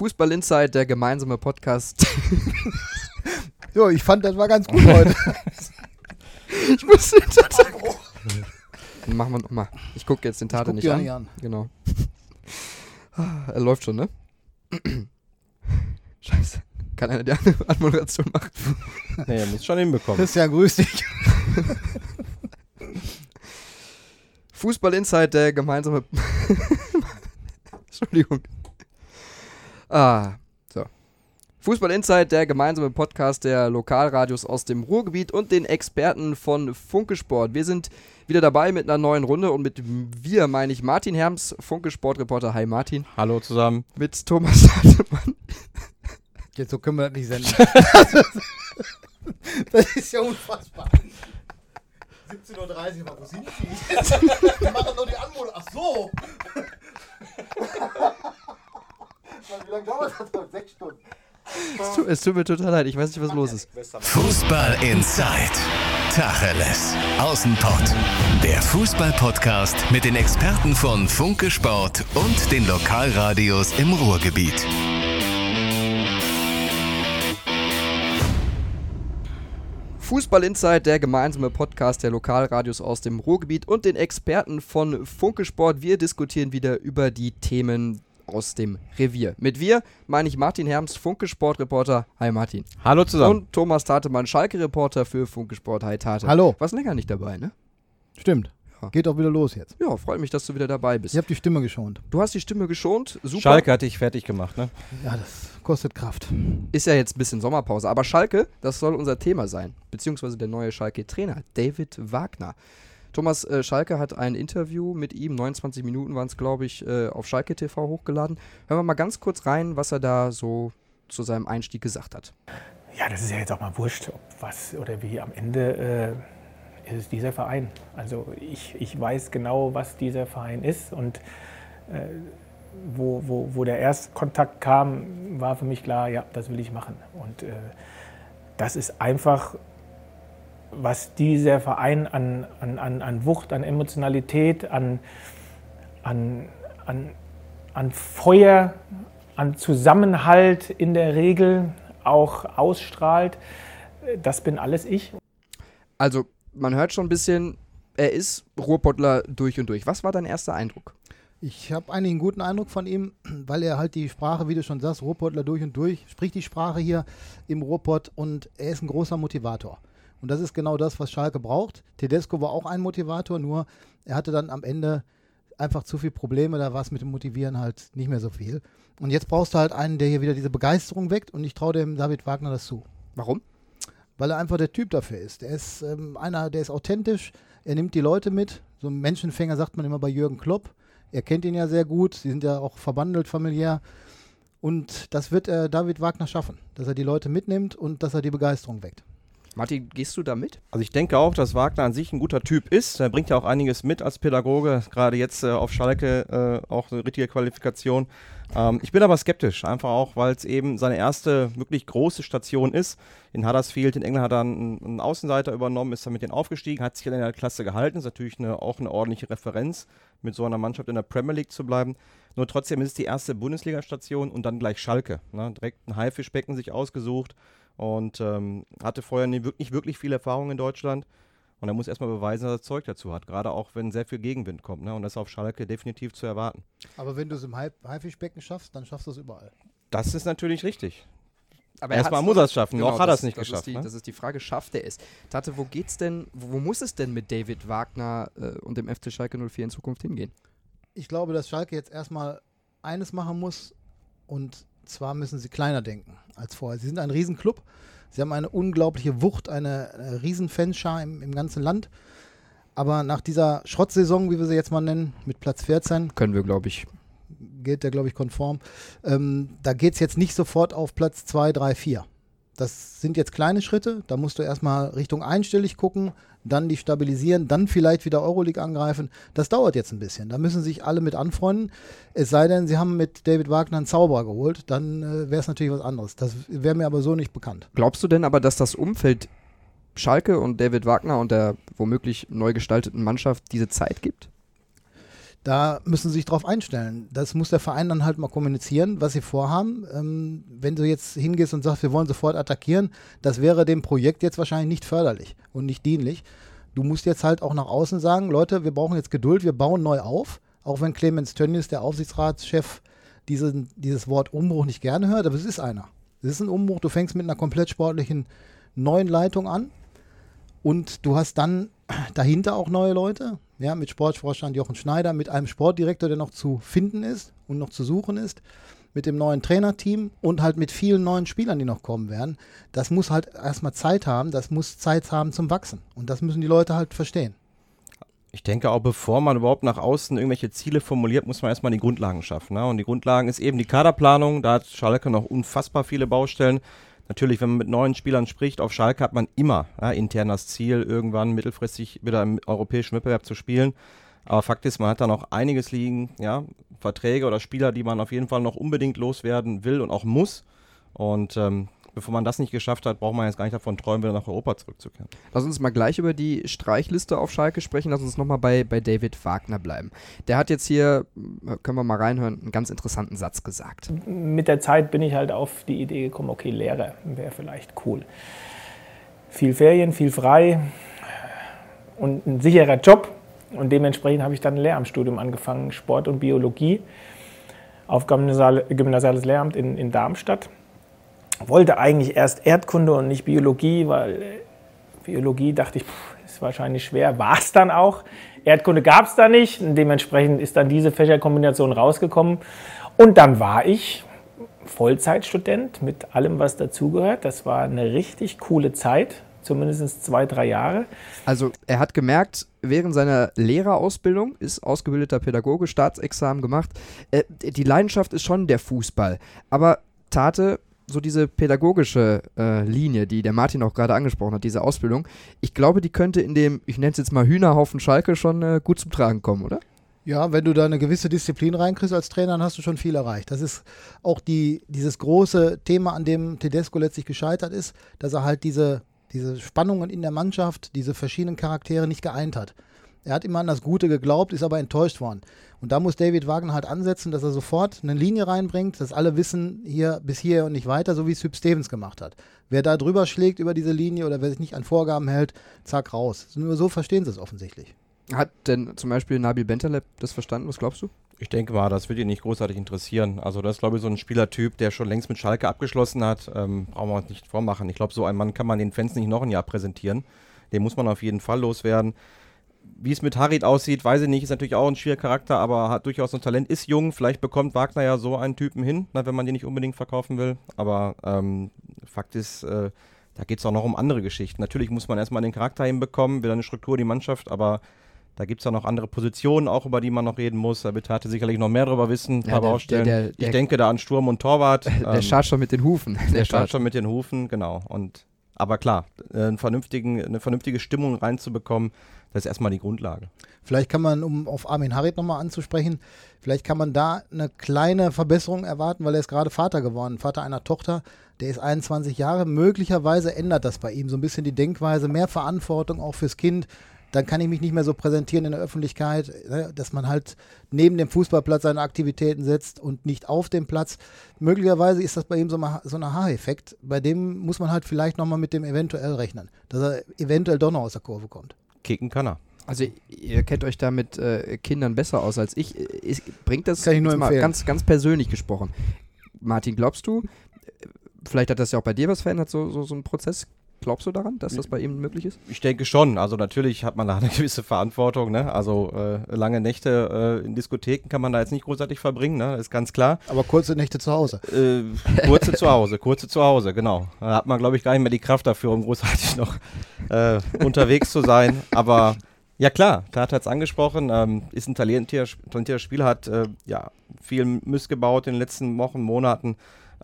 Fußball Insight, der gemeinsame Podcast. Jo, ich fand, das war ganz gut heute. ich muss den Tate. Machen wir nochmal. Ich gucke jetzt den Tate guck nicht an. nicht an. Genau. Ah, Er läuft schon, ne? Scheiße. Kann einer die An- Anmoderation machen? Nee, er muss schon hinbekommen. Christian, grüß dich. Fußball Insight, der gemeinsame. Entschuldigung. Ah, so. Fußball Insight, der gemeinsame Podcast der Lokalradios aus dem Ruhrgebiet und den Experten von Funke Sport. Wir sind wieder dabei mit einer neuen Runde und mit wir meine ich Martin Herms, Funke Sportreporter. Hi Martin. Hallo zusammen. Mit Thomas Hartmann. Jetzt so können wir das nicht senden. das ist ja unfassbar. 17.30 Uhr, wo sind die? Wir machen nur die Anmodung. Ach so. Wie lange dauert das? Sechs Stunden. Es tut, es tut mir total leid, ich weiß nicht, was los ist. Fußball Inside. Tacheles. Außenpott. Der Fußball-Podcast mit den Experten von Funke Sport und den Lokalradios im Ruhrgebiet. Fußball Insight, der gemeinsame Podcast der Lokalradios aus dem Ruhrgebiet und den Experten von Funke Sport. Wir diskutieren wieder über die Themen aus dem Revier. Mit wir meine ich Martin Herms, Funke Sportreporter. Hi Martin. Hallo zusammen. Und Thomas Tatemann, Schalke-Reporter für Funke Sport. Hi Tate. Hallo. Was länger nicht dabei, ne? Stimmt. Geht auch wieder los jetzt. Ja, freut mich, dass du wieder dabei bist. Ich habe die Stimme geschont. Du hast die Stimme geschont. Super. Schalke hat dich fertig gemacht, ne? Ja, das kostet Kraft. Ist ja jetzt ein bisschen Sommerpause. Aber Schalke, das soll unser Thema sein. Beziehungsweise der neue Schalke-Trainer, David Wagner. Thomas äh, Schalke hat ein Interview mit ihm, 29 Minuten waren es, glaube ich, äh, auf Schalke TV hochgeladen. Hören wir mal ganz kurz rein, was er da so zu seinem Einstieg gesagt hat. Ja, das ist ja jetzt auch mal wurscht, ob was oder wie. Am Ende äh, ist es dieser Verein. Also ich, ich weiß genau, was dieser Verein ist und äh, wo, wo, wo der Erstkontakt kam, war für mich klar, ja, das will ich machen. Und äh, das ist einfach, was dieser Verein an, an, an, an Wucht, an Emotionalität, an, an, an, an Feuer, an Zusammenhalt in der Regel auch ausstrahlt. Das bin alles ich. Also, man hört schon ein bisschen, er ist Ruhrpottler durch und durch. Was war dein erster Eindruck? Ich habe eigentlich einen guten Eindruck von ihm, weil er halt die Sprache, wie du schon sagst, Ruhrpottler durch und durch, spricht die Sprache hier im Ruhrpott und er ist ein großer Motivator. Und das ist genau das, was Schalke braucht. Tedesco war auch ein Motivator, nur er hatte dann am Ende einfach zu viele Probleme, da war es mit dem Motivieren halt nicht mehr so viel. Und jetzt brauchst du halt einen, der hier wieder diese Begeisterung weckt und ich traue dem David Wagner das zu. Warum? Weil er einfach der Typ dafür ist. Er ist ähm, einer, der ist authentisch, er nimmt die Leute mit. So ein Menschenfänger sagt man immer bei Jürgen Klopp. Er kennt ihn ja sehr gut, sie sind ja auch verbandelt familiär. Und das wird äh, David Wagner schaffen, dass er die Leute mitnimmt und dass er die Begeisterung weckt. Martin, gehst du da mit? Also ich denke auch, dass Wagner an sich ein guter Typ ist. Er bringt ja auch einiges mit als Pädagoge, gerade jetzt äh, auf Schalke äh, auch eine richtige Qualifikation. Ähm, ich bin aber skeptisch, einfach auch, weil es eben seine erste wirklich große Station ist. In Huddersfield in England hat er einen, einen Außenseiter übernommen, ist dann mit denen aufgestiegen, hat sich in der Klasse gehalten. Ist natürlich eine, auch eine ordentliche Referenz, mit so einer Mannschaft in der Premier League zu bleiben. Nur trotzdem ist es die erste Bundesliga-Station und dann gleich Schalke. Ne? Direkt ein Haifischbecken sich ausgesucht und ähm, hatte vorher nie, wirklich, viel Erfahrung in Deutschland. Und er muss erstmal beweisen, dass er Zeug dazu hat, gerade auch wenn sehr viel Gegenwind kommt. Ne? Und das ist auf Schalke definitiv zu erwarten. Aber wenn du es im Hai- Haifischbecken schaffst, dann schaffst du es überall. Das ist natürlich richtig. Aber Erstmal muss er es schaffen. Genau, Noch hat er es nicht das geschafft. Ist die, ne? Das ist die Frage, schafft er es? Tate, wo geht's denn, wo, wo muss es denn mit David Wagner äh, und dem FC Schalke 04 in Zukunft hingehen? Ich glaube, dass Schalke jetzt erstmal eines machen muss und zwar müssen sie kleiner denken als vorher. Sie sind ein Riesenclub. Sie haben eine unglaubliche Wucht, eine, eine riesen Fanschar im, im ganzen Land. Aber nach dieser Schrottsaison, wie wir sie jetzt mal nennen, mit Platz 14, Können wir, glaube ich. geht der, glaube ich, konform. Ähm, da geht es jetzt nicht sofort auf Platz 2, 3, 4. Das sind jetzt kleine Schritte. Da musst du erstmal Richtung einstellig gucken, dann die stabilisieren, dann vielleicht wieder Euroleague angreifen. Das dauert jetzt ein bisschen. Da müssen sich alle mit anfreunden. Es sei denn, sie haben mit David Wagner einen Zauberer geholt, dann äh, wäre es natürlich was anderes. Das wäre mir aber so nicht bekannt. Glaubst du denn aber, dass das Umfeld Schalke und David Wagner und der womöglich neu gestalteten Mannschaft diese Zeit gibt? Da müssen sie sich drauf einstellen. Das muss der Verein dann halt mal kommunizieren, was sie vorhaben. Ähm, wenn du jetzt hingehst und sagst, wir wollen sofort attackieren, das wäre dem Projekt jetzt wahrscheinlich nicht förderlich und nicht dienlich. Du musst jetzt halt auch nach außen sagen, Leute, wir brauchen jetzt Geduld, wir bauen neu auf. Auch wenn Clemens Tönnies, der Aufsichtsratschef, diesen, dieses Wort Umbruch nicht gerne hört, aber es ist einer. Es ist ein Umbruch, du fängst mit einer komplett sportlichen neuen Leitung an und du hast dann dahinter auch neue Leute, ja, mit Sportvorstand Jochen Schneider, mit einem Sportdirektor, der noch zu finden ist und noch zu suchen ist, mit dem neuen Trainerteam und halt mit vielen neuen Spielern, die noch kommen werden. Das muss halt erstmal Zeit haben, das muss Zeit haben zum Wachsen. Und das müssen die Leute halt verstehen. Ich denke auch, bevor man überhaupt nach außen irgendwelche Ziele formuliert, muss man erstmal die Grundlagen schaffen. Ne? Und die Grundlagen ist eben die Kaderplanung. Da hat Schalke noch unfassbar viele Baustellen. Natürlich, wenn man mit neuen Spielern spricht, auf Schalke hat man immer ja, intern das Ziel, irgendwann mittelfristig wieder im europäischen Wettbewerb zu spielen. Aber Fakt ist, man hat da noch einiges liegen, ja, Verträge oder Spieler, die man auf jeden Fall noch unbedingt loswerden will und auch muss. Und ähm, bevor man das nicht geschafft hat, braucht man jetzt gar nicht davon träumen, wieder nach Europa zurückzukehren. Lass uns mal gleich über die Streichliste auf Schalke sprechen. Lass uns nochmal bei, bei David Wagner bleiben. Der hat jetzt hier, können wir mal reinhören, einen ganz interessanten Satz gesagt. Mit der Zeit bin ich halt auf die Idee gekommen, okay, Lehre wäre vielleicht cool. Viel Ferien, viel frei und ein sicherer Job. Und dementsprechend habe ich dann ein Lehramtsstudium angefangen, Sport und Biologie auf Gymnasiales Lehramt in, in Darmstadt wollte eigentlich erst Erdkunde und nicht Biologie, weil äh, Biologie dachte ich, ist wahrscheinlich schwer. War es dann auch. Erdkunde gab es da nicht. Dementsprechend ist dann diese Fächerkombination rausgekommen. Und dann war ich Vollzeitstudent mit allem, was dazugehört. Das war eine richtig coole Zeit, zumindest zwei, drei Jahre. Also er hat gemerkt, während seiner Lehrerausbildung, ist ausgebildeter Pädagoge, Staatsexamen gemacht, äh, die Leidenschaft ist schon der Fußball. Aber Tate so diese pädagogische äh, Linie, die der Martin auch gerade angesprochen hat, diese Ausbildung, ich glaube, die könnte in dem, ich nenne es jetzt mal Hühnerhaufen Schalke, schon äh, gut zum Tragen kommen, oder? Ja, wenn du da eine gewisse Disziplin reinkriegst als Trainer, dann hast du schon viel erreicht. Das ist auch die, dieses große Thema, an dem Tedesco letztlich gescheitert ist, dass er halt diese, diese Spannungen in der Mannschaft, diese verschiedenen Charaktere nicht geeint hat. Er hat immer an das Gute geglaubt, ist aber enttäuscht worden. Und da muss David Wagner halt ansetzen, dass er sofort eine Linie reinbringt, dass alle wissen, hier bis hier und nicht weiter, so wie es Hüb Stevens gemacht hat. Wer da drüber schlägt über diese Linie oder wer sich nicht an Vorgaben hält, zack, raus. Nur so verstehen sie es offensichtlich. Hat denn zum Beispiel Nabil Bentaleb das verstanden? Was glaubst du? Ich denke mal, das wird ihn nicht großartig interessieren. Also das ist, glaube ich, so ein Spielertyp, der schon längst mit Schalke abgeschlossen hat. Ähm, brauchen wir uns nicht vormachen. Ich glaube, so einen Mann kann man den Fans nicht noch ein Jahr präsentieren. Den muss man auf jeden Fall loswerden. Wie es mit Harit aussieht, weiß ich nicht, ist natürlich auch ein schwieriger Charakter, aber hat durchaus ein Talent, ist jung. Vielleicht bekommt Wagner ja so einen Typen hin, na, wenn man den nicht unbedingt verkaufen will. Aber ähm, Fakt ist, äh, da geht es auch noch um andere Geschichten. Natürlich muss man erstmal den Charakter hinbekommen, wieder eine Struktur, die Mannschaft, aber da gibt es ja noch andere Positionen, auch über die man noch reden muss. Da wird Hatte sicherlich noch mehr darüber wissen, ja, Baustellen. Der, der, ich denke da an Sturm und Torwart. Der ähm, schaut schon mit den Hufen. Der, der schaut schon mit den Hufen, genau. Und aber klar, eine vernünftige Stimmung reinzubekommen, das ist erstmal die Grundlage. Vielleicht kann man, um auf Armin Harit nochmal anzusprechen, vielleicht kann man da eine kleine Verbesserung erwarten, weil er ist gerade Vater geworden, Vater einer Tochter, der ist 21 Jahre. Möglicherweise ändert das bei ihm so ein bisschen die Denkweise, mehr Verantwortung auch fürs Kind, dann kann ich mich nicht mehr so präsentieren in der Öffentlichkeit, ne, dass man halt neben dem Fußballplatz seine Aktivitäten setzt und nicht auf dem Platz. Möglicherweise ist das bei ihm so, mal, so ein Haareffekt. Bei dem muss man halt vielleicht nochmal mit dem eventuell rechnen, dass er eventuell doch noch aus der Kurve kommt. Kicken kann er. Also ihr kennt euch da mit äh, Kindern besser aus als ich. ich bringt das kann ich nur mal ganz, ganz persönlich gesprochen. Martin, glaubst du, vielleicht hat das ja auch bei dir was verändert, so, so, so ein Prozess. Glaubst du daran, dass das bei ihm möglich ist? Ich denke schon. Also natürlich hat man da eine gewisse Verantwortung. Ne? Also äh, lange Nächte äh, in Diskotheken kann man da jetzt nicht großartig verbringen, ne? ist ganz klar. Aber kurze Nächte zu Hause. Äh, kurze zu Hause, kurze zu Hause, genau. Da hat man, glaube ich, gar nicht mehr die Kraft dafür, um großartig noch äh, unterwegs zu sein. Aber ja klar, Tat hat es angesprochen, ähm, ist ein talentierter, talentierter Spieler, hat äh, ja, viel Mist gebaut in den letzten Wochen, Monaten.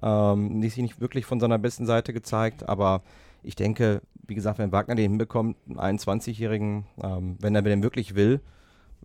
Ähm, sich nicht wirklich von seiner besten Seite gezeigt, aber ich denke, wie gesagt, wenn Wagner den hinbekommt, einen 21-Jährigen, ähm, wenn er den wirklich will,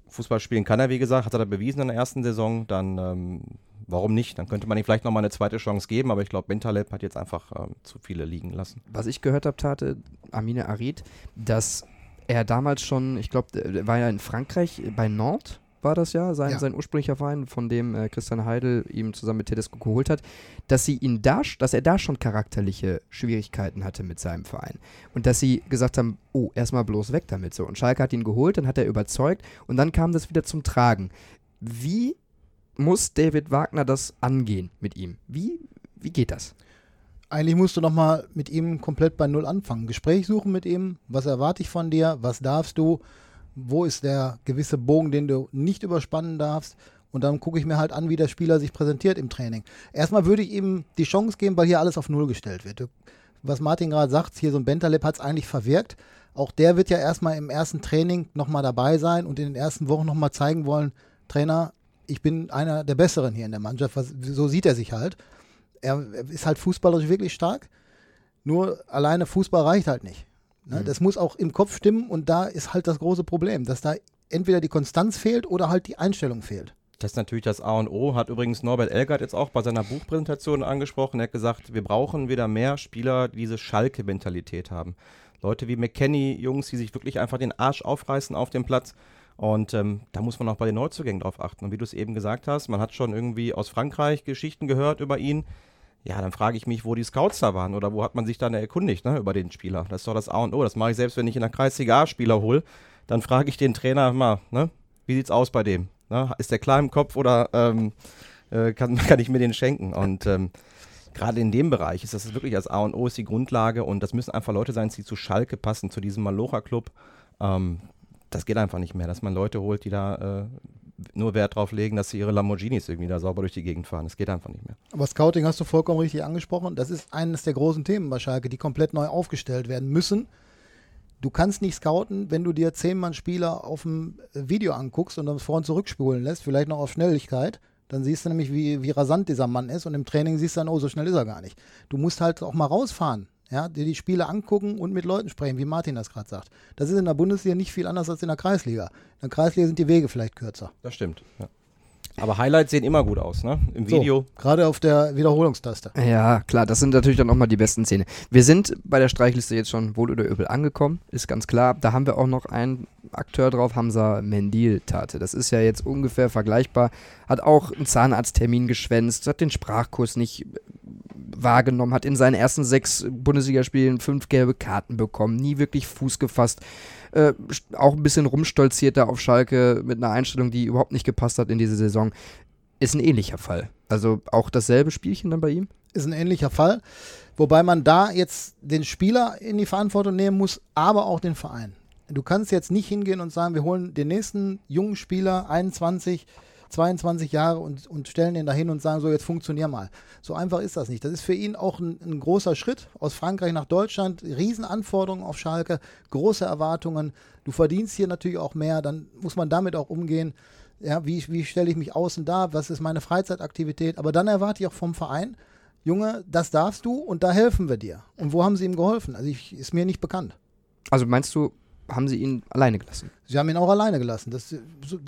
Fußball spielen kann er, wie gesagt, hat er da bewiesen in der ersten Saison, dann ähm, warum nicht? Dann könnte man ihm vielleicht nochmal eine zweite Chance geben, aber ich glaube, Bentaleb hat jetzt einfach ähm, zu viele liegen lassen. Was ich gehört habe, Tate, Amine Arid, dass er damals schon, ich glaube, war ja in Frankreich bei Nantes war das ja, sein, Ja. sein ursprünglicher Verein, von dem äh, Christian Heidel ihm zusammen mit Tedesco geholt hat, dass sie ihn da, dass er da schon charakterliche Schwierigkeiten hatte mit seinem Verein. Und dass sie gesagt haben, oh, erstmal bloß weg damit so. Und Schalke hat ihn geholt, dann hat er überzeugt und dann kam das wieder zum Tragen. Wie muss David Wagner das angehen mit ihm? Wie, wie geht das? Eigentlich musst du nochmal mit ihm komplett bei Null anfangen. Gespräch suchen mit ihm. Was erwarte ich von dir? Was darfst du? Wo ist der gewisse Bogen, den du nicht überspannen darfst? Und dann gucke ich mir halt an, wie der Spieler sich präsentiert im Training. Erstmal würde ich ihm die Chance geben, weil hier alles auf Null gestellt wird. Was Martin gerade sagt, hier so ein Bentaleb hat es eigentlich verwirkt. Auch der wird ja erstmal im ersten Training nochmal dabei sein und in den ersten Wochen nochmal zeigen wollen, Trainer, ich bin einer der Besseren hier in der Mannschaft. Was, so sieht er sich halt. Er ist halt fußballerisch wirklich stark. Nur alleine Fußball reicht halt nicht. Ne? Das muss auch im Kopf stimmen und da ist halt das große Problem, dass da entweder die Konstanz fehlt oder halt die Einstellung fehlt. Das ist natürlich das A und O, hat übrigens Norbert Elgert jetzt auch bei seiner Buchpräsentation angesprochen. Er hat gesagt, wir brauchen wieder mehr Spieler, die diese Schalke-Mentalität haben. Leute wie McKenny, Jungs, die sich wirklich einfach den Arsch aufreißen auf dem Platz. Und ähm, da muss man auch bei den Neuzugängen drauf achten. Und wie du es eben gesagt hast, man hat schon irgendwie aus Frankreich Geschichten gehört über ihn. Ja, dann frage ich mich, wo die Scouts da waren oder wo hat man sich dann erkundigt ne, über den Spieler. Das ist doch das A und O. Das mache ich selbst, wenn ich in der Kreisliga A-Spieler hole. Dann frage ich den Trainer mal, ne, wie sieht's aus bei dem? Ne? Ist der klar im Kopf oder ähm, äh, kann, kann ich mir den schenken? Und ähm, gerade in dem Bereich ist das wirklich das A und O, ist die Grundlage und das müssen einfach Leute sein, die zu Schalke passen, zu diesem Malocha-Club. Ähm, das geht einfach nicht mehr, dass man Leute holt, die da äh, nur Wert drauf legen, dass sie ihre Lamborghinis irgendwie da sauber durch die Gegend fahren. Das geht einfach nicht mehr. Aber Scouting hast du vollkommen richtig angesprochen. Das ist eines der großen Themen bei Schalke, die komplett neu aufgestellt werden müssen. Du kannst nicht scouten, wenn du dir zehn Mann Spieler auf dem Video anguckst und dann vor und zurückspulen lässt, vielleicht noch auf Schnelligkeit. Dann siehst du nämlich, wie, wie rasant dieser Mann ist und im Training siehst du dann, oh, so schnell ist er gar nicht. Du musst halt auch mal rausfahren, ja, dir die Spiele angucken und mit Leuten sprechen, wie Martin das gerade sagt. Das ist in der Bundesliga nicht viel anders als in der Kreisliga. In der Kreisliga sind die Wege vielleicht kürzer. Das stimmt. Ja. Aber Highlights sehen immer gut aus, ne? Im Video. So, gerade auf der Wiederholungstaste. Ja, klar, das sind natürlich dann auch mal die besten Szenen. Wir sind bei der Streichliste jetzt schon wohl oder übel angekommen, ist ganz klar. Da haben wir auch noch einen Akteur drauf, Hamza Mendil Tate. Das ist ja jetzt ungefähr vergleichbar. Hat auch einen Zahnarzttermin geschwänzt, hat den Sprachkurs nicht wahrgenommen, hat in seinen ersten sechs Bundesligaspielen fünf gelbe Karten bekommen, nie wirklich Fuß gefasst. Äh, auch ein bisschen rumstolziert da auf Schalke mit einer Einstellung, die überhaupt nicht gepasst hat in diese Saison. Ist ein ähnlicher Fall. Also auch dasselbe Spielchen dann bei ihm? ist ein ähnlicher Fall. Wobei man da jetzt den Spieler in die Verantwortung nehmen muss, aber auch den Verein. Du kannst jetzt nicht hingehen und sagen, wir holen den nächsten jungen Spieler, 21, 22 Jahre und, und stellen den dahin und sagen, so jetzt funktionier mal. So einfach ist das nicht. Das ist für ihn auch ein, ein großer Schritt aus Frankreich nach Deutschland. Riesenanforderungen auf Schalke, große Erwartungen. Du verdienst hier natürlich auch mehr, dann muss man damit auch umgehen. Ja, wie, wie stelle ich mich außen dar? Was ist meine Freizeitaktivität? Aber dann erwarte ich auch vom Verein, Junge, das darfst du und da helfen wir dir. Und wo haben sie ihm geholfen? Also ich, ist mir nicht bekannt. Also meinst du, haben sie ihn alleine gelassen? Sie haben ihn auch alleine gelassen. Das,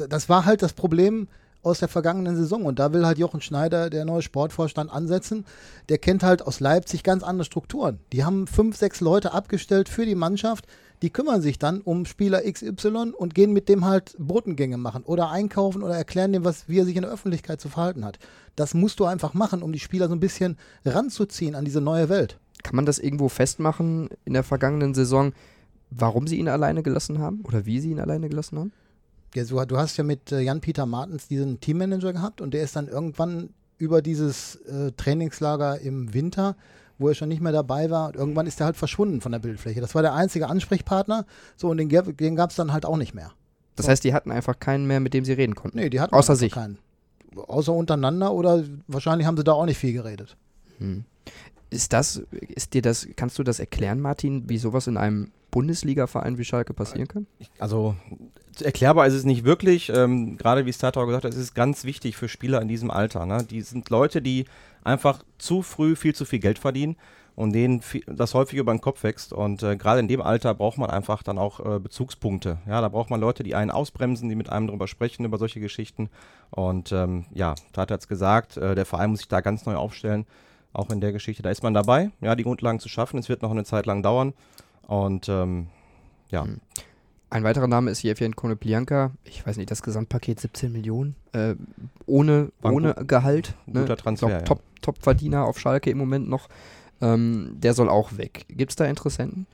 das war halt das Problem aus der vergangenen Saison. Und da will halt Jochen Schneider, der neue Sportvorstand, ansetzen. Der kennt halt aus Leipzig ganz andere Strukturen. Die haben fünf, sechs Leute abgestellt für die Mannschaft. Die kümmern sich dann um Spieler XY und gehen mit dem halt Botengänge machen oder einkaufen oder erklären dem, was, wie er sich in der Öffentlichkeit zu verhalten hat. Das musst du einfach machen, um die Spieler so ein bisschen ranzuziehen an diese neue Welt. Kann man das irgendwo festmachen in der vergangenen Saison, warum sie ihn alleine gelassen haben oder wie sie ihn alleine gelassen haben? Ja, so, du hast ja mit äh, Jan-Peter Martens diesen Teammanager gehabt und der ist dann irgendwann über dieses äh, Trainingslager im Winter, wo er schon nicht mehr dabei war, und irgendwann ist er halt verschwunden von der Bildfläche. Das war der einzige Ansprechpartner, so und den, gab- den gab es dann halt auch nicht mehr. Das So. heißt, die hatten einfach keinen mehr, mit dem sie reden konnten. Nee, die hatten Außer sich. keinen. Außer untereinander oder wahrscheinlich haben sie da auch nicht viel geredet. Hm. Ist das, ist dir das, kannst du das erklären, Martin, wie sowas in einem Bundesliga-Verein wie Schalke passieren kann? Also erklärbar ist es nicht wirklich. Ähm, Gerade wie Stator gesagt hat, es ist ganz wichtig für Spieler in diesem Alter. Ne? Die sind Leute, die einfach zu früh viel zu viel Geld verdienen und denen viel, das häufig über den Kopf wächst. Und äh, gerade in dem Alter braucht man einfach dann auch äh, Bezugspunkte. Ja, da braucht man Leute, die einen ausbremsen, die mit einem drüber sprechen, über solche Geschichten. Und ähm, ja, Tat hat es gesagt, äh, der Verein muss sich da ganz neu aufstellen. Auch in der Geschichte, da ist man dabei, ja, die Grundlagen zu schaffen. Es wird noch eine Zeit lang dauern. Und ähm, ja, Hm. Ein weiterer Name ist Jevgen Konoplyanka. Ich weiß nicht, das Gesamtpaket 17 Millionen. Äh, ohne, ein ohne Gehalt. ein guter Transfer, glaub, ja. Top, Top-Verdiener auf Schalke im Moment noch. Ähm, der soll auch weg. Gibt es da Interessenten?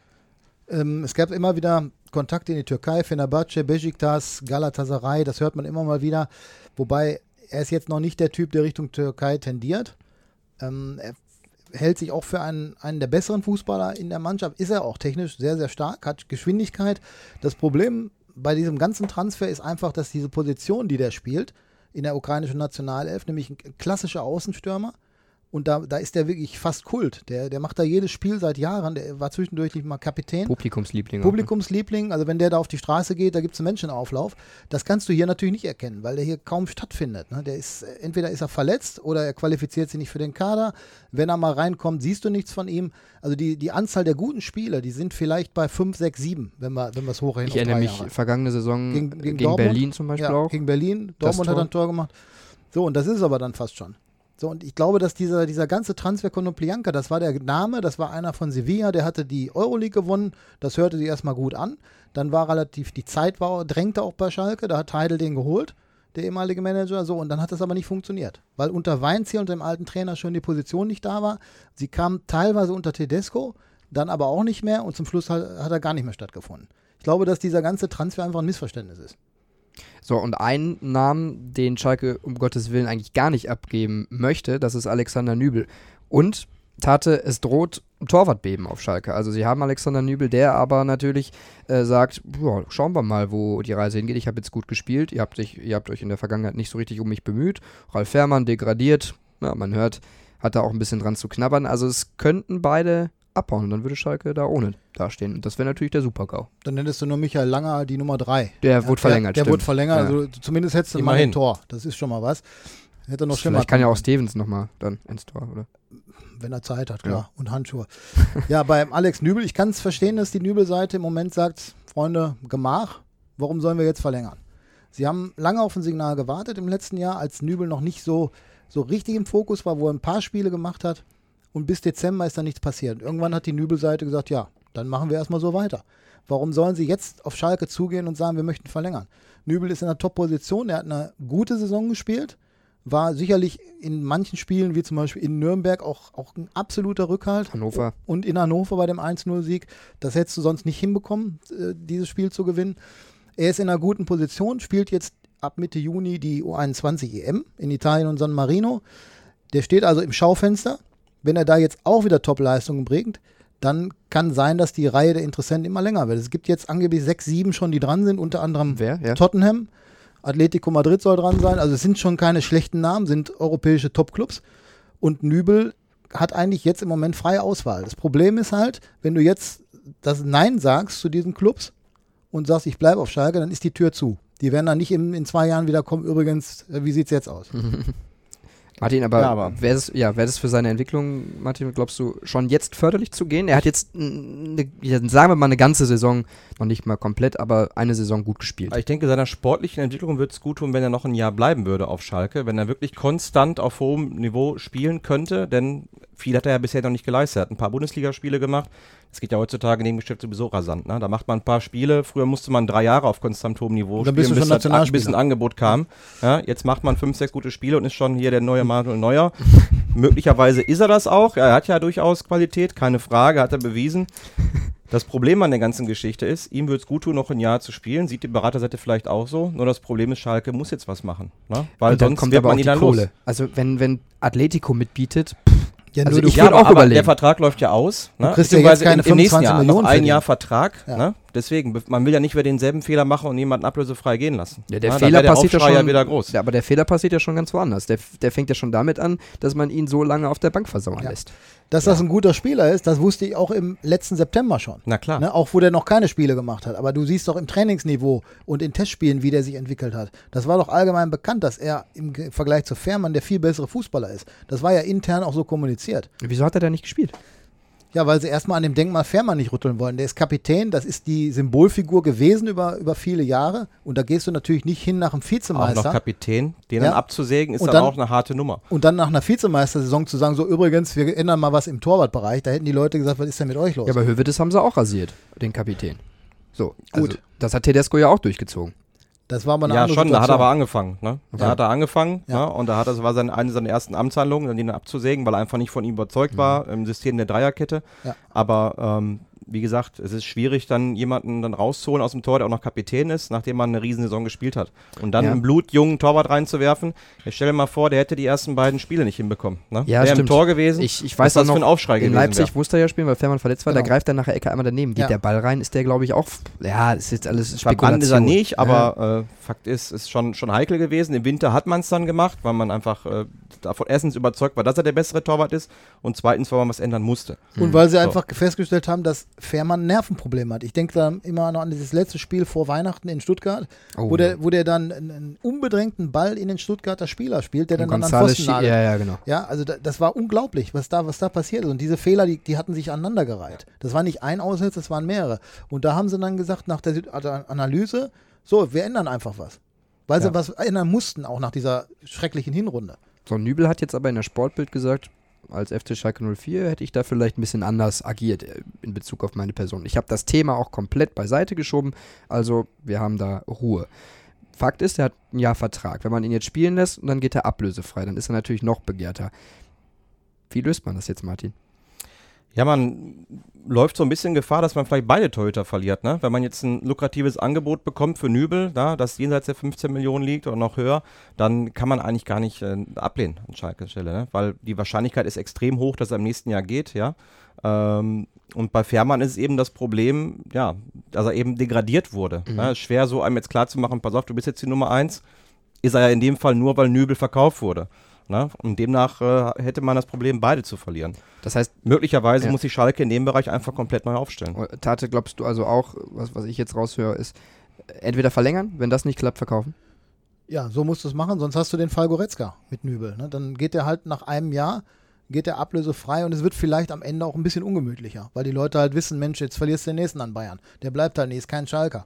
Ähm, es gab immer wieder Kontakte in die Türkei, Fenerbahce, Besiktas, Galatasaray, das hört man immer mal wieder. Wobei er ist jetzt noch nicht der Typ, der Richtung Türkei tendiert. Ähm, er hält sich auch für einen, einen der besseren Fußballer in der Mannschaft. Ist er auch technisch sehr, sehr stark, hat Geschwindigkeit. Das Problem bei diesem ganzen Transfer ist einfach, dass diese Position, die der spielt, in der ukrainischen Nationalelf, nämlich ein klassischer Außenstürmer, und da, da ist der wirklich fast Kult. Der, der macht da jedes Spiel seit Jahren. Der war zwischendurch mal Kapitän. Publikumsliebling. Publikumsliebling, also wenn der da auf die Straße geht, da gibt es einen Menschenauflauf. Das kannst du hier natürlich nicht erkennen, weil der hier kaum stattfindet. Ne? Der ist, äh, entweder ist er verletzt oder er qualifiziert sich nicht für den Kader. Wenn er mal reinkommt, siehst du nichts von ihm. Also die, die Anzahl der guten Spiele, die sind vielleicht bei 5, 6, 7, wenn wir wenn es hochrechnen. Ich erinnere mich, Jahre. vergangene Saison Gegen- gegen, gegen? Berlin zum Beispiel ja, auch. Gegen Berlin. Dortmund hat ein Tor gemacht. So, und das ist aber dann fast schon. So, und ich glaube, dass dieser, dieser ganze Transfer Konoplyanka, das war der Name, das war einer von Sevilla, der hatte die Euroleague gewonnen, das hörte sich erstmal gut an. Dann war relativ, die Zeit war, drängte auch bei Schalke, da hat Heidel den geholt, der ehemalige Manager, so, und dann hat das aber nicht funktioniert. Weil unter Weinziel und dem alten Trainer schon die Position nicht da war. Sie kam teilweise unter Tedesco, dann aber auch nicht mehr und zum Schluss hat, hat er gar nicht mehr stattgefunden. Ich glaube, dass dieser ganze Transfer einfach ein Missverständnis ist. So, und einen Namen, den Schalke um Gottes Willen eigentlich gar nicht abgeben möchte, das ist Alexander Nübel. Und Tate, es droht Torwartbeben auf Schalke. Also sie haben Alexander Nübel, der aber natürlich äh, sagt, ja, schauen wir mal, wo die Reise hingeht. Ich habe jetzt gut gespielt, ihr habt, dich, ihr habt euch in der Vergangenheit nicht so richtig um mich bemüht. Ralf Fährmann degradiert, ja, man hört, hat da auch ein bisschen dran zu knabbern. Also es könnten beide abhauen und dann würde Schalke da ohne dastehen. Und das wäre natürlich der Super-GAU. Dann hättest du nur Michael Langer die Nummer 3. Der wurde verlängert, Der, der wurde verlängert, Ja. also zumindest hättest du mal Immerhin. ein Tor. Das ist schon mal was. Hätte noch schlimmer Vielleicht kann ja auch Stevens nochmal dann ins Tor, oder? wenn er Zeit hat, klar. Und Handschuhe. ja, beim Alex Nübel, ich kann es verstehen, dass die Nübel-Seite im Moment sagt, Freunde, Gemach, warum sollen wir jetzt verlängern? Sie haben lange auf ein Signal gewartet im letzten Jahr, als Nübel noch nicht so, so richtig im Fokus war, wo er ein paar Spiele gemacht hat. Und bis Dezember ist da nichts passiert. Irgendwann hat die Nübel-Seite gesagt, ja, dann machen wir erstmal so weiter. Warum sollen sie jetzt auf Schalke zugehen und sagen, wir möchten verlängern? Nübel ist in einer Top-Position, er hat eine gute Saison gespielt, war sicherlich in manchen Spielen, wie zum Beispiel in Nürnberg, auch, auch ein absoluter Rückhalt. Hannover. Und in Hannover bei dem 1-0-Sieg. Das hättest du sonst nicht hinbekommen, äh, dieses Spiel zu gewinnen. Er ist in einer guten Position, spielt jetzt ab Mitte Juni die U21 EM E in Italien und San Marino. Der steht also im Schaufenster. Wenn er da jetzt auch wieder Top-Leistungen bringt, dann kann sein, dass die Reihe der Interessenten immer länger wird. Es gibt jetzt angeblich sechs, sieben schon, die dran sind, unter anderem Wer? Ja. Tottenham, Atletico Madrid soll dran sein. Also es sind schon keine schlechten Namen, sind europäische Top-Clubs. Und Nübel hat eigentlich jetzt im Moment freie Auswahl. Das Problem ist halt, wenn du jetzt das Nein sagst zu diesen Clubs und sagst, ich bleibe auf Schalke, dann ist die Tür zu. Die werden dann nicht in, in zwei Jahren wieder kommen. Übrigens, äh, wie sieht es jetzt aus? Martin, aber, Ja, aber- wäre es ja, wär das für seine Entwicklung, Martin, glaubst du, schon jetzt förderlich zu gehen? Er hat jetzt, ne, sagen wir mal, eine ganze Saison, noch nicht mal komplett, aber eine Saison gut gespielt. Ich denke, seiner sportlichen Entwicklung würde es gut tun, wenn er noch ein Jahr bleiben würde auf Schalke, wenn er wirklich konstant auf hohem Niveau spielen könnte, denn viel hat er ja bisher noch nicht geleistet. Er hat ein paar Bundesligaspiele gemacht. Das geht ja heutzutage in dem Geschäft sowieso rasant. Ne? Da macht man ein paar Spiele. Früher musste man drei Jahre auf konstant hohem Niveau du bis Nationalspieler. bis ein Angebot kam. Ja, jetzt macht man fünf, sechs gute Spiele und ist schon hier der neue Manuel Neuer. Möglicherweise ist er das auch. Er hat ja durchaus Qualität, keine Frage, hat er bewiesen. Das Problem an der ganzen Geschichte ist, ihm würde es gut tun, noch ein Jahr zu spielen. Sieht die Beraterseite vielleicht auch so. Nur das Problem ist, Schalke muss jetzt was machen. Ne? Weil sonst kommt wird man die ihn dann los. Also wenn, wenn Atletico mitbietet, Ja, Also ich du, würd aber, auch aber überlegen. der Vertrag läuft ja aus. Ne? kriegst ja jetzt keine im, im nächsten 25 Jahr Millionen noch für ein. Jahr Vertrag. Ja. Ne? Deswegen, man will ja nicht wieder denselben Fehler machen und jemanden ablösefrei gehen lassen. ja, der? Dann Fehler der passiert ja Aufschrei schon, wieder groß. Ja, aber der Fehler passiert ja schon ganz woanders. Der, der fängt ja schon damit an, dass man ihn so lange auf der Bank versauern Ja. lässt. dass das ein guter Spieler ist, das wusste ich auch im letzten September schon. Na klar. Ne, auch wo der noch keine Spiele gemacht hat. Aber du siehst doch im Trainingsniveau und in Testspielen, wie der sich entwickelt hat. Das war doch allgemein bekannt, dass er im Vergleich zu Fährmann der viel bessere Fußballer ist. Das war ja intern auch so kommuniziert. Wieso hat er da nicht gespielt? Ja, weil sie erstmal an dem Denkmal Fährmann nicht rütteln wollen. Der ist Kapitän, das ist die Symbolfigur gewesen über, über viele Jahre. Und da gehst du natürlich nicht hin nach einem Auch noch Vizemeister. Kapitän. Den Ja. dann abzusägen, ist dann, dann- auch eine harte Nummer. Und dann nach einer Vizemeistersaison zu sagen, so übrigens, wir ändern mal was im Torwartbereich, da hätten die Leute gesagt, was ist denn mit euch los? Ja, aber Hövedes haben sie auch rasiert, den Kapitän. So, also, gut. Das hat Tedesco ja auch durchgezogen. Das war aber eine Ja, schon, Situation. da hat er aber angefangen. Ne? Da Okay. hat er angefangen Ja. ne? und da hat das war seine, eine seiner ersten Amtshandlungen, dann den abzusägen, weil er einfach nicht von ihm überzeugt war im System der Dreierkette. Ja. Aber ähm, wie gesagt, es ist schwierig, dann jemanden dann rauszuholen aus dem Tor, der auch noch Kapitän ist, nachdem man eine Riesensaison gespielt hat. Und dann Ja. einen blutjungen Torwart reinzuwerfen, jetzt stell dir mal vor, der hätte die ersten beiden Spiele nicht hinbekommen. Ne? Ja, Wäre im. Tor gewesen. Ich, ich was weiß das auch für ein Aufschrei in gewesen Leipzig wäre. musste er ja spielen, weil Fährmann verletzt war. Genau. Da greift er nach der Ecke einmal daneben. Geht Ja. der Ball rein, ist der, glaube ich, auch. Ja, ist jetzt alles Verbrannt ist er Spekulation. nicht, aber äh, Fakt ist, ist schon, schon heikel gewesen. Im Winter hat man es dann gemacht, weil man einfach äh, davon erstens überzeugt war, dass er der bessere Torwart ist und zweitens, weil man was ändern musste. Und weil sie So. einfach festgestellt haben, dass Fährmann ein Nervenproblem hat. Ich denke da immer noch an dieses letzte Spiel vor Weihnachten in Stuttgart, Oh. wo, der, wo der dann einen, unbedrängten Ball in den Stuttgarter Spieler spielt, der Und dann an González Pfosten nagelt. Ja, ja, genau. Ja, also da, das war unglaublich, was da, was da passiert ist. Und diese Fehler, die, die hatten sich aneinandergereiht. Das war nicht ein Aussetzer, das waren mehrere. Und da haben sie dann gesagt, nach der also Analyse, so, wir ändern einfach was. Weil Ja. sie was ändern mussten, auch nach dieser schrecklichen Hinrunde. So, Nübel hat jetzt aber in der Sportbild gesagt, als FC Schalke 04 hätte ich da vielleicht ein bisschen anders agiert äh, in Bezug auf meine Person. Ich habe das Thema auch komplett beiseite geschoben, also wir haben da Ruhe. Fakt ist, er hat ein Jahr Vertrag. Wenn man ihn jetzt spielen lässt und dann geht er ablösefrei, dann ist er natürlich noch begehrter. Wie löst man das jetzt, Martin? Ja, man läuft so ein bisschen Gefahr, dass man vielleicht beide Torhüter verliert. Ne? Wenn man jetzt ein lukratives Angebot bekommt für Nübel, da, das jenseits der 15 Millionen liegt oder noch höher, dann kann man eigentlich gar nicht äh, ablehnen an Schalkes Stelle, ne? weil die Wahrscheinlichkeit ist extrem hoch, dass er im nächsten Jahr geht. Ja? Ähm, und bei Fährmann ist es eben das Problem, ja, dass er eben degradiert wurde. Mhm. Ne? Schwer so einem jetzt klarzumachen, pass auf, du bist jetzt die Nummer eins. Ist er ja in dem Fall nur, weil Nübel verkauft wurde. Ne? Und demnach äh, hätte man das Problem, beide zu verlieren. Das heißt, Möglicherweise Ja. muss sich Schalke in dem Bereich einfach komplett neu aufstellen. Tate, glaubst du also auch, was, was ich jetzt raushöre, ist, entweder verlängern, wenn das nicht klappt, verkaufen? Ja, so musst du es machen, sonst hast du den Fall Goretzka mit Nübel. Ne? Dann geht er halt nach einem Jahr, geht der ablösefrei und es wird vielleicht am Ende auch ein bisschen ungemütlicher, weil die Leute halt wissen, Mensch, jetzt verlierst du den nächsten an Bayern. Der bleibt halt nicht, ist kein Schalker.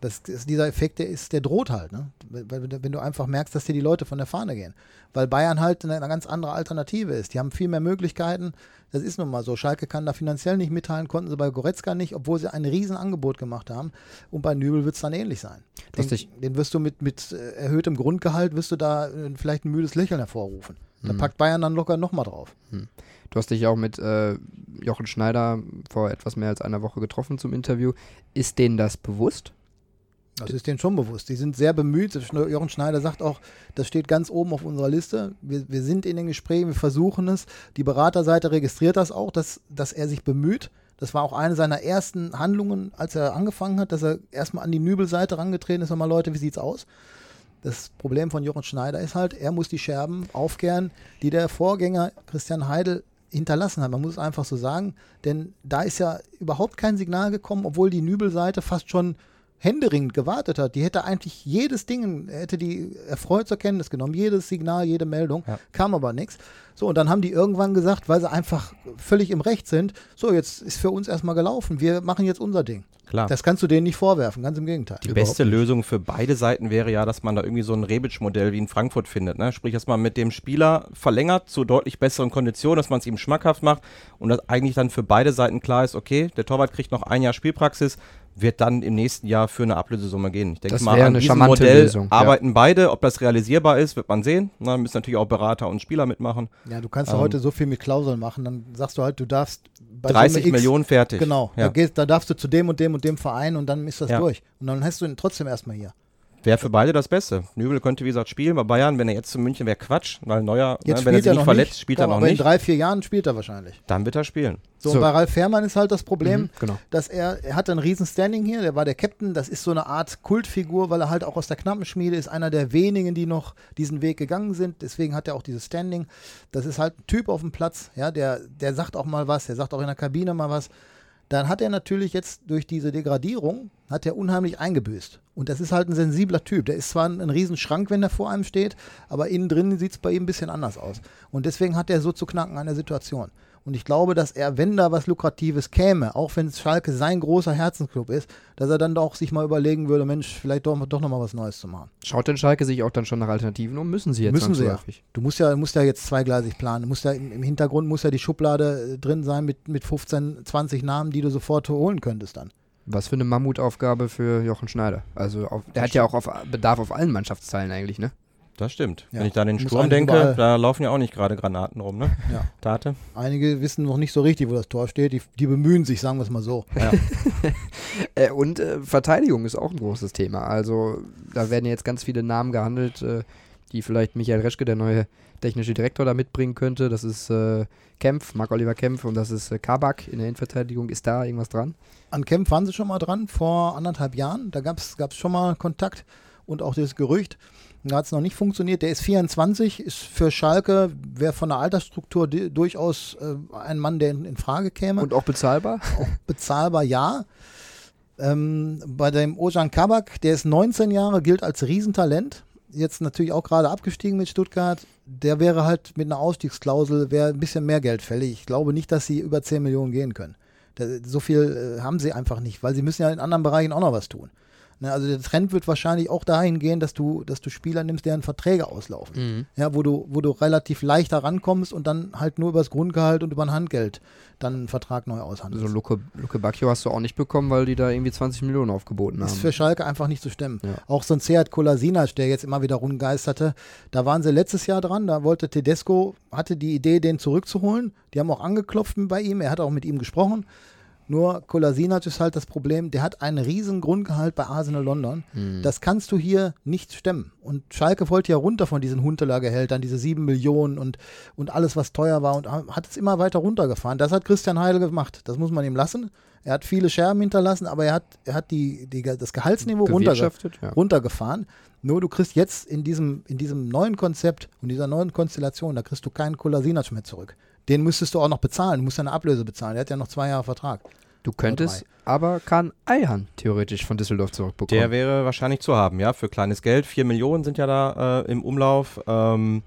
Das ist, dieser Effekt, der ist, der droht halt, ne? Wenn du einfach merkst, dass dir die Leute von der Fahne gehen. Weil Bayern halt eine, eine ganz andere Alternative ist. Die haben viel mehr Möglichkeiten. Das ist nun mal so. Schalke kann da finanziell nicht mitteilen, konnten sie bei Goretzka nicht, obwohl sie ein Riesenangebot gemacht haben. Und bei Nübel wird es dann ähnlich sein. Den, den wirst du mit, mit äh, erhöhtem Grundgehalt, wirst du da äh, vielleicht ein müdes Lächeln hervorrufen. Da Mhm. packt Bayern dann locker nochmal drauf. Du hast dich auch mit äh, Jochen Schneider vor etwas mehr als einer Woche getroffen zum Interview. Ist denen das bewusst? Das ist denen schon bewusst. Die sind sehr bemüht. Jochen Schneider sagt auch, das steht ganz oben auf unserer Liste. Wir, wir sind in den Gesprächen, wir versuchen es. Die Beraterseite registriert das auch, dass, dass er sich bemüht. Das war auch eine seiner ersten Handlungen, als er angefangen hat, dass er erstmal an die Nübelseite rangetreten ist. Sag mal, Leute, wie sieht's aus? Das Problem von Jochen Schneider ist halt, er muss die Scherben aufkehren, die der Vorgänger Christian Heidel hinterlassen hat. Man muss es einfach so sagen, denn da ist ja überhaupt kein Signal gekommen, obwohl die Nübelseite fast schon händeringend gewartet hat. Die hätte eigentlich jedes Ding, hätte die erfreut zur Kenntnis genommen, jedes Signal, jede Meldung, Ja. kam aber nichts. So, und dann haben die irgendwann gesagt, weil sie einfach völlig im Recht sind, so, jetzt ist für uns erstmal gelaufen, wir machen jetzt unser Ding. Klar. Das kannst du denen nicht vorwerfen, ganz im Gegenteil. die beste Lösung für beide Seiten wäre ja, dass man da irgendwie so ein Rebic-Modell wie in Frankfurt findet. Ne? Sprich, dass man mit dem Spieler verlängert zu deutlich besseren Konditionen, dass man es ihm schmackhaft macht und dass eigentlich dann für beide Seiten klar ist, okay, der Torwart kriegt noch ein Jahr Spielpraxis, wird dann im nächsten Jahr für eine Ablösesumme gehen. Ich denke Das mal, an eine diesem Modell Lösung, ja. arbeiten beide. Ob das realisierbar ist, wird man sehen. Na, müssen natürlich auch Berater und Spieler mitmachen. Ja, du kannst ja Ähm, heute so viel mit Klauseln machen, dann sagst du halt, du darfst bei 30 Summe X- Millionen fertig. Genau, Ja. da, gehst, da darfst du zu dem und dem und dem Verein und dann ist das Ja. durch. Und dann hast du ihn trotzdem erstmal hier. Wäre für beide das Beste. Nübel könnte, wie gesagt, spielen bei Bayern. Wenn er jetzt zu München wäre, Quatsch, weil Neuer, Jetzt ne, wenn er sich er nicht noch verletzt, nicht, spielt ja, er noch aber nicht. in drei, vier Jahren spielt er wahrscheinlich. Dann wird er spielen. So, So. und bei Ralf Fährmann ist halt das Problem, Mhm, genau. dass er, er hatte ein riesen Standing hier, der war der Captain, das ist so eine Art Kultfigur, weil er halt auch aus der Knappenschmiede ist, einer der wenigen, die noch diesen Weg gegangen sind, deswegen hat er auch dieses Standing. Das ist halt ein Typ auf dem Platz, ja, der, der sagt auch mal was, der sagt auch in der Kabine mal was. Dann hat er natürlich jetzt durch diese Degradierung, hat er unheimlich eingebüßt. Und das ist halt ein sensibler Typ. Der ist zwar ein, ein Riesenschrank, wenn er vor einem steht, aber innen drin sieht es bei ihm ein bisschen anders aus. Und deswegen hat er so zu knacken an der Situation. Und ich glaube, dass er, wenn da was Lukratives käme, auch wenn Schalke sein großer Herzensclub ist, dass er dann doch sich mal überlegen würde, Mensch, vielleicht doch, doch nochmal was Neues zu machen. Schaut denn Schalke sich auch dann schon nach Alternativen um? Müssen sie jetzt Müssen sie ja. Du musst ja, musst ja jetzt zweigleisig planen. Du musst ja im, im Hintergrund muss ja die Schublade äh, drin sein mit, mit 15, 20 Namen, die du sofort holen könntest dann. Was für eine Mammutaufgabe für Jochen Schneider. Also auf, der hat ja auch auf Bedarf auf allen Mannschaftsteilen eigentlich, ne? Das stimmt. Ja. Wenn ich da an den Sturm denke, überall- da laufen ja auch nicht gerade Granaten rum, ne? Ja. Tate. Einige wissen noch nicht so richtig, wo das Tor steht. Die, die bemühen sich, sagen wir es mal so. Äh, und äh, Verteidigung ist auch ein großes Thema. Also da werden jetzt ganz viele Namen gehandelt, äh, die vielleicht Michael Reschke, der neue technische Direktor, da mitbringen könnte. Das ist äh, Kempf, Marc-Oliver Kempf und das ist äh, Kabak in der Innenverteidigung. Ist da irgendwas dran? An Kempf waren sie schon mal dran vor anderthalb Jahren. Da gab es schon mal Kontakt und auch das Gerücht. Da hat es noch nicht funktioniert. Der ist 24, ist für Schalke, wäre von der Altersstruktur durchaus äh, ein Mann, der in, in Frage käme. Und auch bezahlbar? bezahlbar ja. Ähm, bei dem Ojan Kabak, der ist 19 Jahre, gilt als Riesentalent. Jetzt natürlich auch gerade abgestiegen mit Stuttgart. Der wäre halt mit einer Ausstiegsklausel, wäre ein bisschen mehr Geld fällig. Ich glaube nicht, dass sie über 10 Millionen gehen können. So viel äh, haben sie einfach nicht, weil sie müssen ja in anderen Bereichen auch noch was tun. Ne, also der Trend wird wahrscheinlich auch dahin gehen, dass du, dass du Spieler nimmst, deren Verträge auslaufen. Mhm. Ja, wo du, wo du relativ leicht herankommst und dann halt nur über das Grundgehalt und über ein Handgeld dann einen Vertrag neu aushandelst. Also Luke, Luke Bacchio hast du auch nicht bekommen, weil die da irgendwie 20 Millionen aufgeboten ist haben. für Schalke einfach nicht zu stemmen. Ja. Auch so ein Seat Kolasinac, der jetzt immer wieder rumgeisterte, da waren sie letztes Jahr dran, da wollte Tedesco, hatte die Idee, den zurückzuholen. Die haben auch angeklopft bei ihm, er hat auch mit ihm gesprochen. Nur Kolasinac ist halt das Problem, der hat einen riesen Grundgehalt bei Arsenal London. Mhm. Das kannst du hier nicht stemmen. Und Schalke wollte ja runter von diesen Huntelaar-Gehältern, diese sieben Millionen und, und alles, was teuer war und hat es immer weiter runtergefahren. Das hat Christian Heidel gemacht. Das muss man ihm lassen. Er hat viele Scherben hinterlassen, aber er hat, er hat die, die, das Gehaltsniveau runterge ja. runtergefahren. Nur du kriegst jetzt in diesem, in diesem neuen Konzept und dieser neuen Konstellation, da kriegst du keinen Kolasinac mehr zurück. Den müsstest du auch noch bezahlen. Du musst ja eine Ablöse bezahlen. Der hat ja noch zwei Jahre Vertrag. Du könntest aber Kahn Eihan theoretisch von Düsseldorf zurückbekommen. Der wäre wahrscheinlich zu haben, ja, für kleines Geld. Vier Millionen sind ja da äh, im Umlauf. Ähm,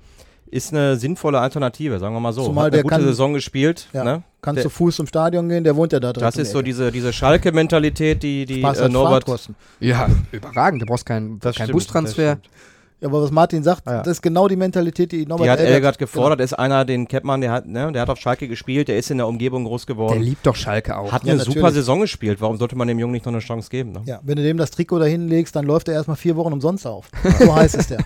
ist eine sinnvolle Alternative, sagen wir mal so. Zumal Hat der eine gute kann- Saison gespielt. Ja. Ne? Kannst Der- du Fuß zum Stadion gehen, der wohnt ja da drin. Das ist so diese, diese Schalke-Mentalität, die, die Spaß äh, Norbert. Ja, überragend. Du brauchst keinen kein Bustransfer. Ja, aber was Martin sagt, ja. das ist genau die Mentalität, die Norbert Die hat Elgert- gefordert, ist einer, den kennt man, der hat, ne, der hat auf Schalke gespielt, der ist in der Umgebung groß Der geworden. liebt doch Schalke auch. Hat Ja, eine natürlich. super Saison gespielt. Warum sollte man dem Jungen nicht noch eine Chance geben? Ne? Ja, wenn du dem das Trikot da hinlegst, dann läuft er erstmal vier Wochen umsonst auf. So heißt es der.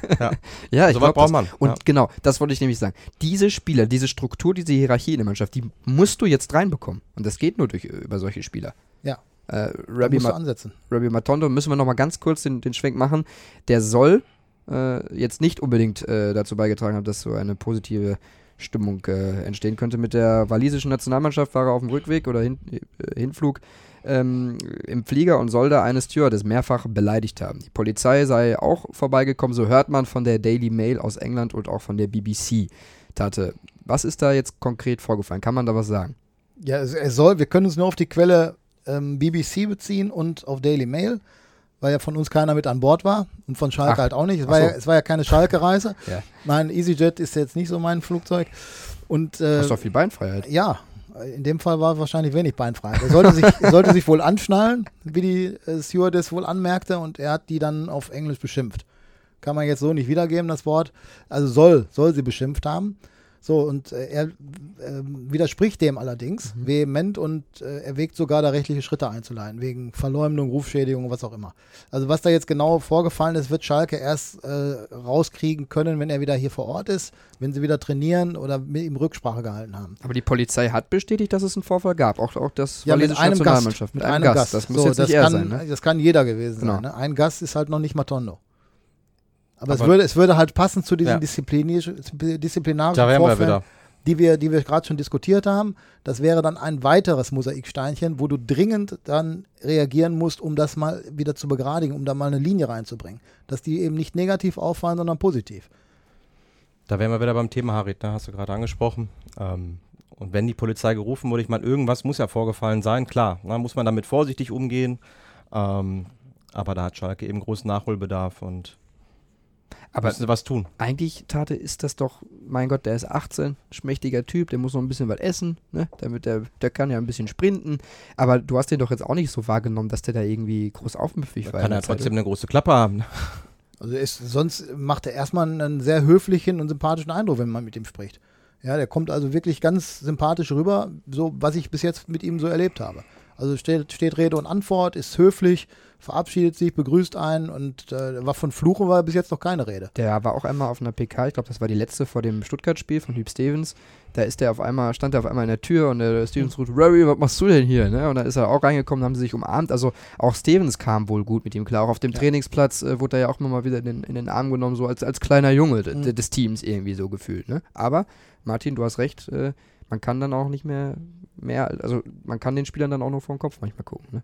Ja, ich So was glaub, braucht das- man, Und ja. genau, das wollte ich nämlich sagen. Diese Spieler, diese Struktur, diese Hierarchie in der Mannschaft, die musst du jetzt reinbekommen. Und das geht nur durch, über solche Spieler. Ja. Äh, Rabbi, musst du Ma ansetzen. Rabbi Matondo, müssen wir noch mal ganz kurz den, den Schwenk machen. Der soll äh, jetzt nicht unbedingt äh, dazu beigetragen haben, dass so eine positive Stimmung äh, entstehen könnte. Mit der walisischen Nationalmannschaft war er auf dem Rückweg oder hin, äh, Hinflug ähm, im Flieger und soll da eine Stewardess mehrfach beleidigt haben. Die Polizei sei auch vorbeigekommen, so hört man von der Daily Mail aus England und auch von der BBC. Tate, was ist da jetzt konkret vorgefallen? Kann man da was sagen? Ja, es, es soll, wir können uns nur auf die Quelle ähm, BBC beziehen und auf Daily Mail, weil ja von uns keiner mit an Bord war und von Schalke Ach. halt auch nicht. Es war, so. ja, es war ja keine Schalke-Reise. Ja. Mein EasyJet ist jetzt nicht so mein Flugzeug. Und äh, Hast doch viel Beinfreiheit. ja, in dem Fall war wahrscheinlich wenig Beinfreiheit. Er sollte sich, sollte sich wohl anschnallen, wie die äh, Stewardess wohl anmerkte, und er hat die dann auf Englisch beschimpft. Kann man jetzt so nicht wiedergeben, das Wort. Also soll, soll sie beschimpft haben. So, und äh, er ähm, widerspricht dem allerdings vehement und äh, erwägt sogar, da rechtliche Schritte einzuleiten, wegen Verleumdung, Rufschädigung, was auch immer. Also was da jetzt genau vorgefallen ist, wird Schalke erst äh, rauskriegen können, wenn er wieder hier vor Ort ist, wenn sie wieder trainieren oder mit ihm Rücksprache gehalten haben. Aber die Polizei hat bestätigt, dass es einen Vorfall gab. Auch, auch das Ja, mit einem Gast. Nationalmannschaft. Mit einem Gast. Das muss So, jetzt das nicht kann, sein. Ne? Das kann jeder gewesen Genau. sein. Ne? Ein Gast ist halt noch nicht Matondo. Aber, es, Aber- würde, es würde halt passen zu diesen Ja. disziplinarischen, Da wären wir Vorfällen, wieder. die wir, die wir gerade schon diskutiert haben. Das wäre dann ein weiteres Mosaiksteinchen, wo du dringend dann reagieren musst, um das mal wieder zu begradigen, um da mal eine Linie reinzubringen. Dass die eben nicht negativ auffallen, sondern positiv. Da wären wir wieder beim Thema Harit, da hast du gerade angesprochen. Ähm, und wenn die Polizei gerufen wurde, ich meine, irgendwas muss ja vorgefallen sein, klar. Da muss man damit vorsichtig umgehen. Ähm, aber da hat Schalke eben großen Nachholbedarf und Aber müssen sie was tun. eigentlich, Tate, ist das doch, mein Gott, der ist 18, schmächtiger Typ, der muss noch ein bisschen was essen, ne? Damit der, der kann ja ein bisschen sprinten. Aber du hast den doch jetzt auch nicht so wahrgenommen, dass der da irgendwie groß aufmüffig Da war. kann er Zeit, trotzdem eine große Klappe haben. Also ist, sonst macht er erstmal einen sehr höflichen und sympathischen Eindruck, wenn man mit ihm spricht. Ja, der kommt also wirklich ganz sympathisch rüber, so was ich bis jetzt mit ihm so erlebt habe. Also steht, steht Rede und Antwort, ist höflich, verabschiedet sich, begrüßt einen und äh, war von Fluchen war bis jetzt noch keine Rede. Der war auch einmal auf einer PK, ich glaube, das war die letzte vor dem Stuttgart-Spiel von Hüb Stevens. Da ist der auf einmal, stand er auf einmal in der Tür und der Stevens ruft, Rory, was machst du denn hier? Ne? Und da ist er auch reingekommen, haben sie sich umarmt. Also auch Stevens kam wohl gut mit ihm klar. Auch auf dem Ja. Trainingsplatz äh, wurde er ja auch immer mal wieder in den, in den Arm genommen, so als, als kleiner Junge Mhm. des Teams irgendwie so gefühlt. Ne? Aber Martin, du hast recht, äh, man kann dann auch nicht mehr, mehr, also man kann den Spielern dann auch nur vor den Kopf manchmal gucken. Ne?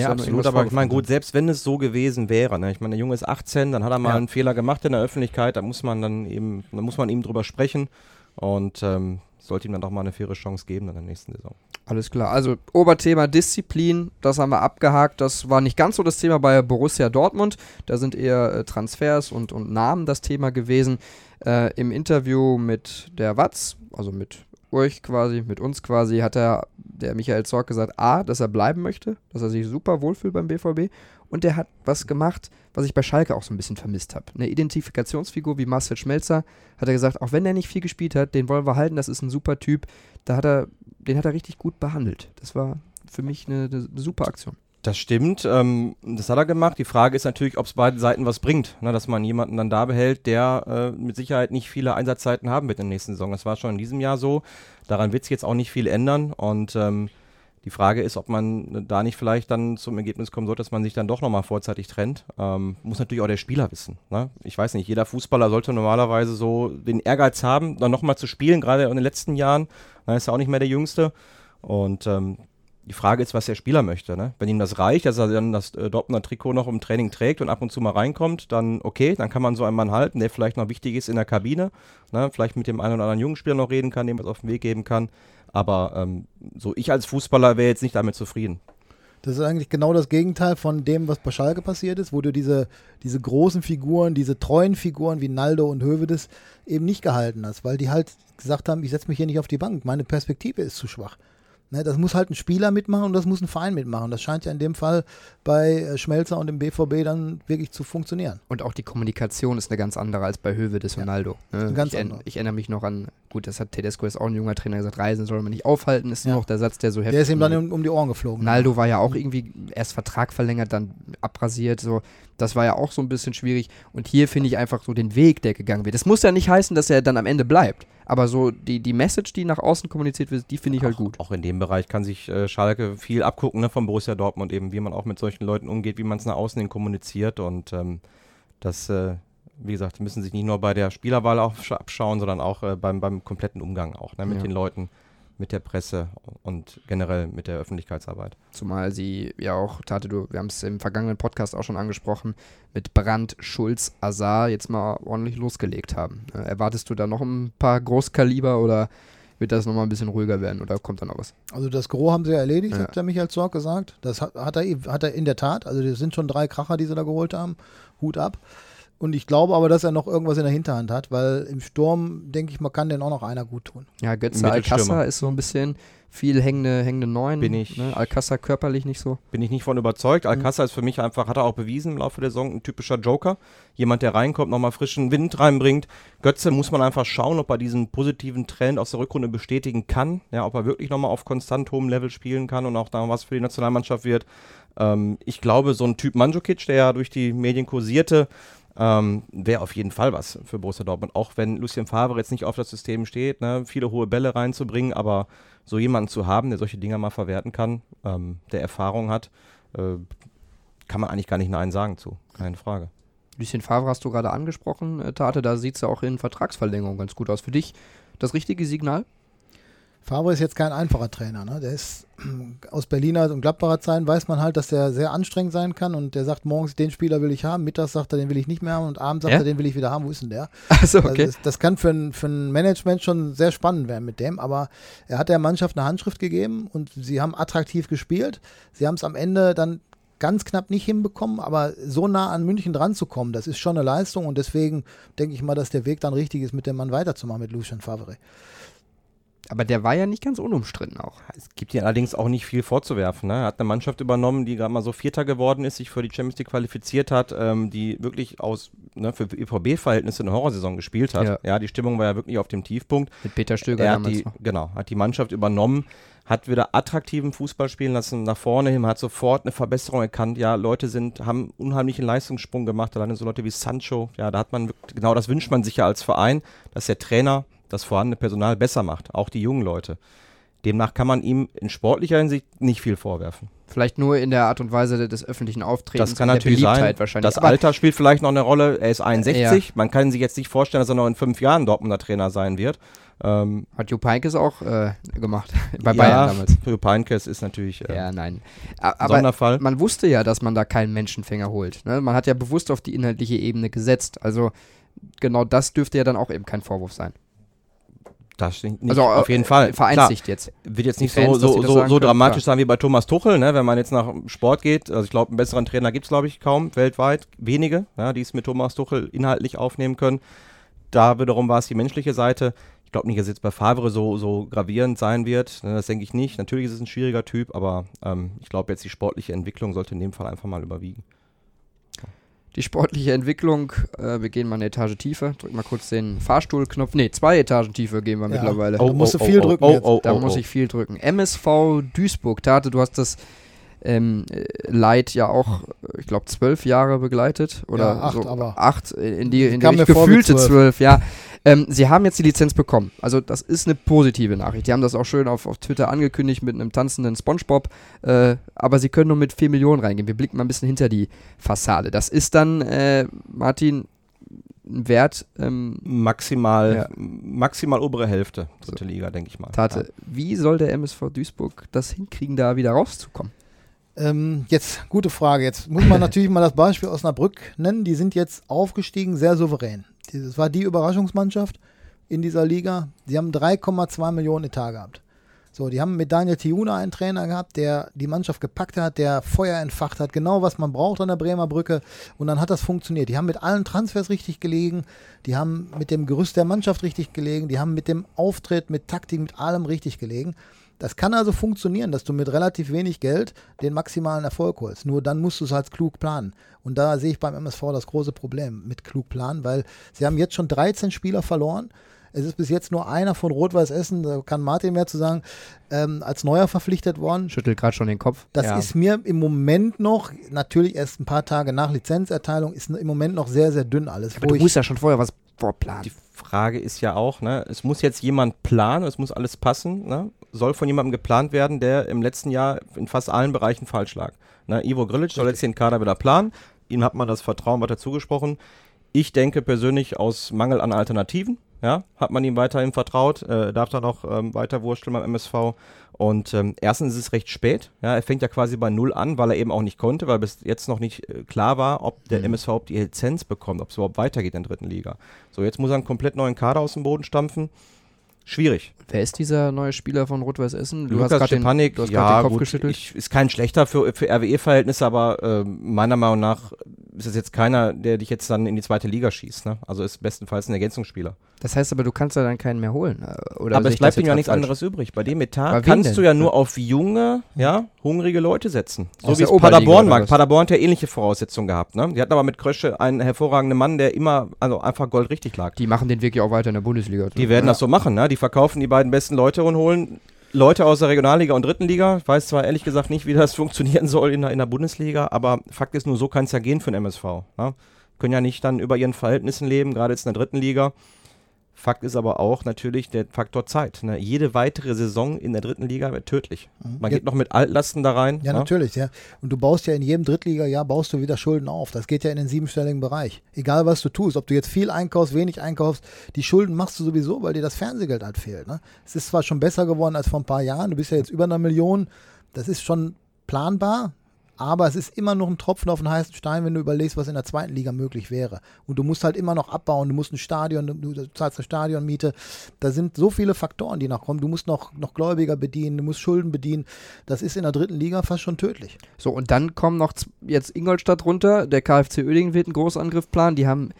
Ja, absolut, aber ich meine, gut, selbst wenn es so gewesen wäre, ne? ich meine, der Junge ist 18, dann hat er mal Ja. einen Fehler gemacht in der Öffentlichkeit, da muss man dann eben, da muss man ihm drüber sprechen und ähm, sollte ihm dann doch mal eine faire Chance geben in der nächsten Saison. Alles klar. Also Oberthema Disziplin, das haben wir abgehakt. Das war nicht ganz so das Thema bei Borussia Dortmund. Da sind eher äh, Transfers und, und Namen das Thema gewesen. Äh, Im Interview mit der Watz, also mit euch quasi, mit uns quasi, hat er der Michael Zorc gesagt, A, dass er bleiben möchte, dass er sich super wohlfühlt beim BVB und der hat was gemacht, was ich bei Schalke auch so ein bisschen vermisst habe. Eine Identifikationsfigur wie Marcel Schmelzer hat er gesagt, auch wenn er nicht viel gespielt hat, den wollen wir halten, das ist ein super Typ. Da hat er, den hat er richtig gut behandelt. Das war für mich eine, eine super Aktion. Das stimmt, ähm, das hat er gemacht. Die Frage ist natürlich, ob es beiden Seiten was bringt, ne, dass man jemanden dann da behält, der äh, mit Sicherheit nicht viele Einsatzzeiten haben wird in der nächsten Saison. Das war schon in diesem Jahr so. Daran wird sich jetzt auch nicht viel ändern. Und ähm, die Frage ist, ob man da nicht vielleicht dann zum Ergebnis kommen sollte, dass man sich dann doch nochmal vorzeitig trennt. Ähm, muss natürlich auch der Spieler wissen. Ne? Ich weiß nicht, jeder Fußballer sollte normalerweise so den Ehrgeiz haben, dann nochmal zu spielen, gerade in den letzten Jahren. Dann ist er auch nicht mehr der Jüngste. Und ähm, die Frage ist, was der Spieler möchte. Ne? Wenn ihm das reicht, dass er dann das äh, Dortmunder Trikot noch im Training trägt und ab und zu mal reinkommt, dann okay, dann kann man so einen Mann halten, der vielleicht noch wichtig ist in der Kabine, ne? vielleicht mit dem einen oder anderen jungen Spieler noch reden kann, dem was auf den Weg geben kann. Aber ähm, so ich als Fußballer wäre jetzt nicht damit zufrieden. Das ist eigentlich genau das Gegenteil von dem, was bei Schalke passiert ist, wo du diese, diese großen Figuren, diese treuen Figuren wie Naldo und Hövedes eben nicht gehalten hast, weil die halt gesagt haben, ich setze mich hier nicht auf die Bank, meine Perspektive ist zu schwach. Ne, das muss halt ein Spieler mitmachen und das muss ein Verein mitmachen. Das scheint ja in dem Fall bei äh, Schmelzer und dem BVB dann wirklich zu funktionieren. Und auch die Kommunikation ist eine ganz andere als bei Hövedes und Naldo. Ne? ganz ich, andere. ich erinnere mich noch an, gut, das hat Tedesco ist auch ein junger Trainer gesagt, Reisen soll man nicht aufhalten, ist Ja. nur noch der Satz, der so heftig Der ist ihm dann um, um die Ohren geflogen. Naldo war ja auch irgendwie erst Vertrag verlängert, dann abrasiert, so. Das war ja auch so ein bisschen schwierig. Und hier finde ich einfach so den Weg, der gegangen wird. Das muss ja nicht heißen, dass er dann am Ende bleibt. Aber so die, die Message, die nach außen kommuniziert wird, die finde ich halt gut. Auch in dem Bereich kann sich äh, Schalke viel abgucken ne, von Borussia Dortmund eben, wie man auch mit solchen Leuten umgeht, wie man es nach außen hin kommuniziert und ähm, das, äh, wie gesagt, müssen sich nicht nur bei der Spielerwahl aufsch- abschauen, sondern auch äh, beim, beim kompletten Umgang auch ne, mit Ja. den Leuten, mit der Presse und generell mit der Öffentlichkeitsarbeit. Zumal sie ja auch, Tate, du, wir haben es im vergangenen Podcast auch schon angesprochen, mit Brandt, Schulz, Azar jetzt mal ordentlich losgelegt haben. Äh, erwartest du da noch ein paar Großkaliber oder wird das nochmal ein bisschen ruhiger werden oder kommt da noch was? Also das Gros haben sie ja erledigt, Ja. hat der Michael Zorc gesagt. Das hat, hat, er, hat er in der Tat. Also das sind schon drei Kracher, die sie da geholt haben. Hut ab. Und ich glaube aber, dass er noch irgendwas in der Hinterhand hat, weil im Sturm, denke ich mal, kann den auch noch einer gut tun. Ja, Götze. Alcázar ist so ein bisschen viel hängende, hängende Neun. Bin ich- Ne? Alcázar körperlich nicht so. Bin ich nicht von überzeugt. Alcázar ist für mich einfach, hat er auch bewiesen im Laufe der Saison, ein typischer Joker. Jemand, der reinkommt, nochmal frischen Wind reinbringt. Götze muss man einfach schauen, ob er diesen positiven Trend aus der Rückrunde bestätigen kann. Ja, ob er wirklich nochmal auf konstant hohem Level spielen kann und auch da was für die Nationalmannschaft wird. Ähm, ich glaube, so ein Typ Mandzukic, der ja durch die Medien kursierte, ähm, wäre auf jeden Fall was für Borussia Dortmund. Auch wenn Lucien Favre jetzt nicht auf das System steht, ne, viele hohe Bälle reinzubringen, aber so jemanden zu haben, der solche Dinger mal verwerten kann, ähm, der Erfahrung hat, äh, kann man eigentlich gar nicht Nein sagen zu. Keine Frage. Lucien Favre hast du gerade angesprochen, äh, Tate, da sieht es ja auch in Vertragsverlängerung ganz gut aus. Für dich das richtige Signal? Favre ist jetzt kein einfacher Trainer. Ne? Der ist aus Berliner und Gladbacher Zeiten, weiß man halt, dass der sehr anstrengend sein kann und der sagt morgens, den Spieler will ich haben, mittags sagt er, den will ich nicht mehr haben und abends sagt Ja? er, den will ich wieder haben. Wo ist denn der? Achso, Also okay. das, das kann für ein, für ein Management schon sehr spannend werden mit dem, aber er hat der Mannschaft eine Handschrift gegeben und sie haben attraktiv gespielt. Sie haben es am Ende dann ganz knapp nicht hinbekommen, aber so nah an München dran zu kommen, das ist schon eine Leistung und deswegen denke ich mal, dass der Weg dann richtig ist, mit dem Mann weiterzumachen, mit Lucien Favre. Aber der war ja nicht ganz unumstritten auch. Es gibt hier allerdings auch nicht viel vorzuwerfen. Ne? Er hat eine Mannschaft übernommen, die gerade mal so Vierter geworden ist, sich für die Champions League qualifiziert hat, ähm, die wirklich aus ne, für EVB-Verhältnisse eine Horrorsaison gespielt hat. Ja. Ja. die Stimmung war ja wirklich auf dem Tiefpunkt. Mit Peter Stöger er hat die, noch. genau, hat die Mannschaft übernommen. hat wieder attraktiven Fußball spielen lassen, nach vorne hin, hat sofort eine Verbesserung erkannt. Ja, Leute sind, haben unheimlichen Leistungssprung gemacht, alleine so Leute wie Sancho. Ja, da hat man, genau das wünscht man sich ja als Verein, dass der Trainer das vorhandene Personal besser macht, auch die jungen Leute. Demnach kann man ihm in sportlicher Hinsicht nicht viel vorwerfen. Vielleicht nur in der Art und Weise des öffentlichen Auftretens. Das kann natürlich sein. Wahrscheinlich. Das Alter spielt vielleicht noch eine Rolle. Er ist 61. Ja. Man kann sich jetzt nicht vorstellen, dass er noch in fünf Jahren Dortmunder Trainer sein wird. Ähm, Hat Jupp Heynckes auch äh, gemacht bei Bayern damals. Jupp Heynckes ist natürlich äh, ja, nein. Aber Sonderfall. Man wusste ja, dass man da keinen Menschenfänger holt. Ne? Man hat ja bewusst auf die inhaltliche Ebene gesetzt. Also genau das dürfte ja dann auch eben kein Vorwurf sein. Das nicht, also auf jeden Fall. Vereinsicht jetzt. Wird jetzt nicht Fans, so, so, so, so dramatisch sein wie bei Thomas Tuchel, ne? wenn man jetzt nach Sport geht. Also ich glaube, einen besseren Trainer gibt es, glaube ich, kaum weltweit. Wenige, ja, die es mit Thomas Tuchel inhaltlich aufnehmen können. Da wiederum war es die menschliche Seite. Ich glaube nicht, dass es jetzt bei Favre so, so gravierend sein wird. Ne? Das denke ich nicht. Natürlich ist es ein schwieriger Typ, aber ähm, ich glaube jetzt die sportliche Entwicklung sollte in dem Fall einfach mal überwiegen die sportliche Entwicklung. Äh, wir gehen mal eine Etage tiefer. Drück mal kurz den Fahrstuhlknopf. Ne, zwei Etagen tiefer gehen wir ja. mittlerweile. Oh, da musst du oh, viel oh, drücken. Oh, da muss ich viel drücken. MSV Duisburg. Tate, du hast das ähm, Leid ja auch, ich glaube, zwölf Jahre begleitet. Oder ja, acht, so aber. Acht in die, in die gefühlte zwölf, ja. Ähm, sie haben jetzt die Lizenz bekommen. Also das ist eine positive Nachricht. Die haben das auch schön auf, auf Twitter angekündigt mit einem tanzenden Spongebob. Äh, aber sie können nur mit 4 Millionen reingehen. Wir blicken mal ein bisschen hinter die Fassade. Das ist dann, äh, Martin, ein Wert. Ähm, maximal, ja. maximal obere Hälfte, dritte so. Liga, denke ich mal. Tate, ja. wie soll der MSV Duisburg das hinkriegen, da wieder rauszukommen? Ähm, jetzt, gute Frage. Jetzt muss man natürlich mal das Beispiel Osnabrück nennen. Die sind jetzt aufgestiegen, sehr souverän. Das war die Überraschungsmannschaft in dieser Liga. Die haben 3,2 Millionen Etat gehabt. So, die haben mit Daniel Tiuna einen Trainer gehabt, der die Mannschaft gepackt hat, der Feuer entfacht hat, genau was man braucht an der Bremer Brücke. Und dann hat das funktioniert. Die haben mit allen Transfers richtig gelegen, die haben mit dem Gerüst der Mannschaft richtig gelegen, die haben mit dem Auftritt, mit Taktik, mit allem richtig gelegen. Das kann also funktionieren, dass du mit relativ wenig Geld den maximalen Erfolg holst. Nur dann musst du es halt klug planen. Und da sehe ich beim MSV das große Problem mit klug planen, weil sie haben jetzt schon 13 Spieler verloren. Es ist bis jetzt nur einer von Rot-Weiß Essen, da kann Martin mehr zu sagen, ähm, als Neuer verpflichtet worden. Schüttelt gerade schon den Kopf. Das ja. ist mir im Moment noch, natürlich erst ein paar Tage nach Lizenzerteilung, ist im Moment noch sehr, sehr dünn alles. Aber du musst ja schon vorher was vorplanen. Die Frage ist ja auch, ne, es muss jetzt jemand planen, es muss alles passen. Ne? Soll von jemandem geplant werden, der im letzten Jahr in fast allen Bereichen falsch lag. Na, Ivo Grilic soll jetzt den Kader wieder planen. Ihm hat man das Vertrauen weiter zugesprochen. Ich denke persönlich aus Mangel an Alternativen, ja, hat man ihm weiterhin vertraut, äh, darf dann auch ähm, weiter wursteln beim MSV. Und ähm, erstens ist es recht spät. Ja, er fängt ja quasi bei Null an, weil er eben auch nicht konnte, weil bis jetzt noch nicht äh, klar war, ob der mhm. MSV überhaupt die Lizenz bekommt, ob es überhaupt weitergeht in der dritten Liga. So, jetzt muss er einen komplett neuen Kader aus dem Boden stampfen. Schwierig. Wer ist dieser neue Spieler von Rot-Weiß Essen? Du Lukas hast gerade den, du hast ja, den Kopf gut, geschüttelt. Ich, ist kein schlechter für, für RWE-Verhältnisse, aber äh, meiner Meinung nach ist es jetzt keiner, der dich jetzt dann in die zweite Liga schießt. Ne? Also ist bestenfalls ein Ergänzungsspieler. Das heißt aber, du kannst ja dann keinen mehr holen. Äh, oder aber es bleibt ihm ja nichts anderes übrig. Bei dem Etat kannst du ja nur auf junge, ja, hungrige Leute setzen. So wie es Paderborn mag. Paderborn hat ja ähnliche Voraussetzungen gehabt. Ne? Die hatten aber mit Krösche einen hervorragenden Mann, der immer also einfach goldrichtig lag. Die machen den Weg ja auch weiter in der Bundesliga. Die werden ja. das so machen. Ne? Die verkaufen die beiden besten Leute und holen Leute aus der Regionalliga und dritten Liga. Ich weiß zwar ehrlich gesagt nicht, wie das funktionieren soll in der, in der Bundesliga, aber Fakt ist nur, so kann es ja gehen für den MSV. Ja? Können ja nicht dann über ihren Verhältnissen leben, gerade jetzt in der dritten Liga. Fakt ist aber auch natürlich der Faktor Zeit. Ne? Jede weitere Saison in der dritten Liga wird tödlich. Mhm. Man ja. geht noch mit Altlasten da rein. Ja, ne? natürlich, ja. Und du baust ja in jedem Drittliga-Jahr baust du wieder Schulden auf. Das geht ja in den siebenstelligen Bereich. Egal was du tust, ob du jetzt viel einkaufst, wenig einkaufst, die Schulden machst du sowieso, weil dir das Fernsehgeld halt fehlt. Ne? Es ist zwar schon besser geworden als vor ein paar Jahren, du bist ja jetzt über einer Million. Das ist schon planbar, aber es ist immer noch ein Tropfen auf den heißen Stein, wenn du überlegst, was in der zweiten Liga möglich wäre. Und du musst halt immer noch abbauen, du musst ein Stadion, du zahlst eine Stadionmiete. Da sind so viele Faktoren, die noch kommen. Du musst noch, noch Gläubiger bedienen, du musst Schulden bedienen. Das ist in der dritten Liga fast schon tödlich. So, und dann kommen noch jetzt Ingolstadt runter. Der KfC Oedingen wird einen Großangriff planen. Die haben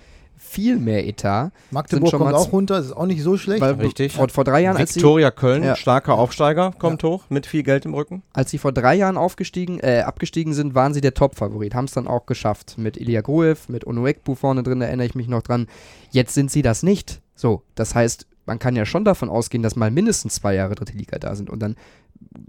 viel mehr Etat. Magdeburg kommt auch runter, ist auch nicht so schlecht. Weil Richtig. Vor, vor drei Jahren, Viktoria Köln, ja. starker Aufsteiger, kommt ja. hoch mit viel Geld im Rücken. Als sie vor drei Jahren aufgestiegen, äh, abgestiegen sind, waren sie der Top-Favorit. Haben es dann auch geschafft. Mit Ilya Gruev, mit Onuekbu vorne drin, erinnere ich mich noch dran. Jetzt sind sie das nicht. So, das heißt, man kann ja schon davon ausgehen, dass mal mindestens zwei Jahre dritte Liga da sind. Und dann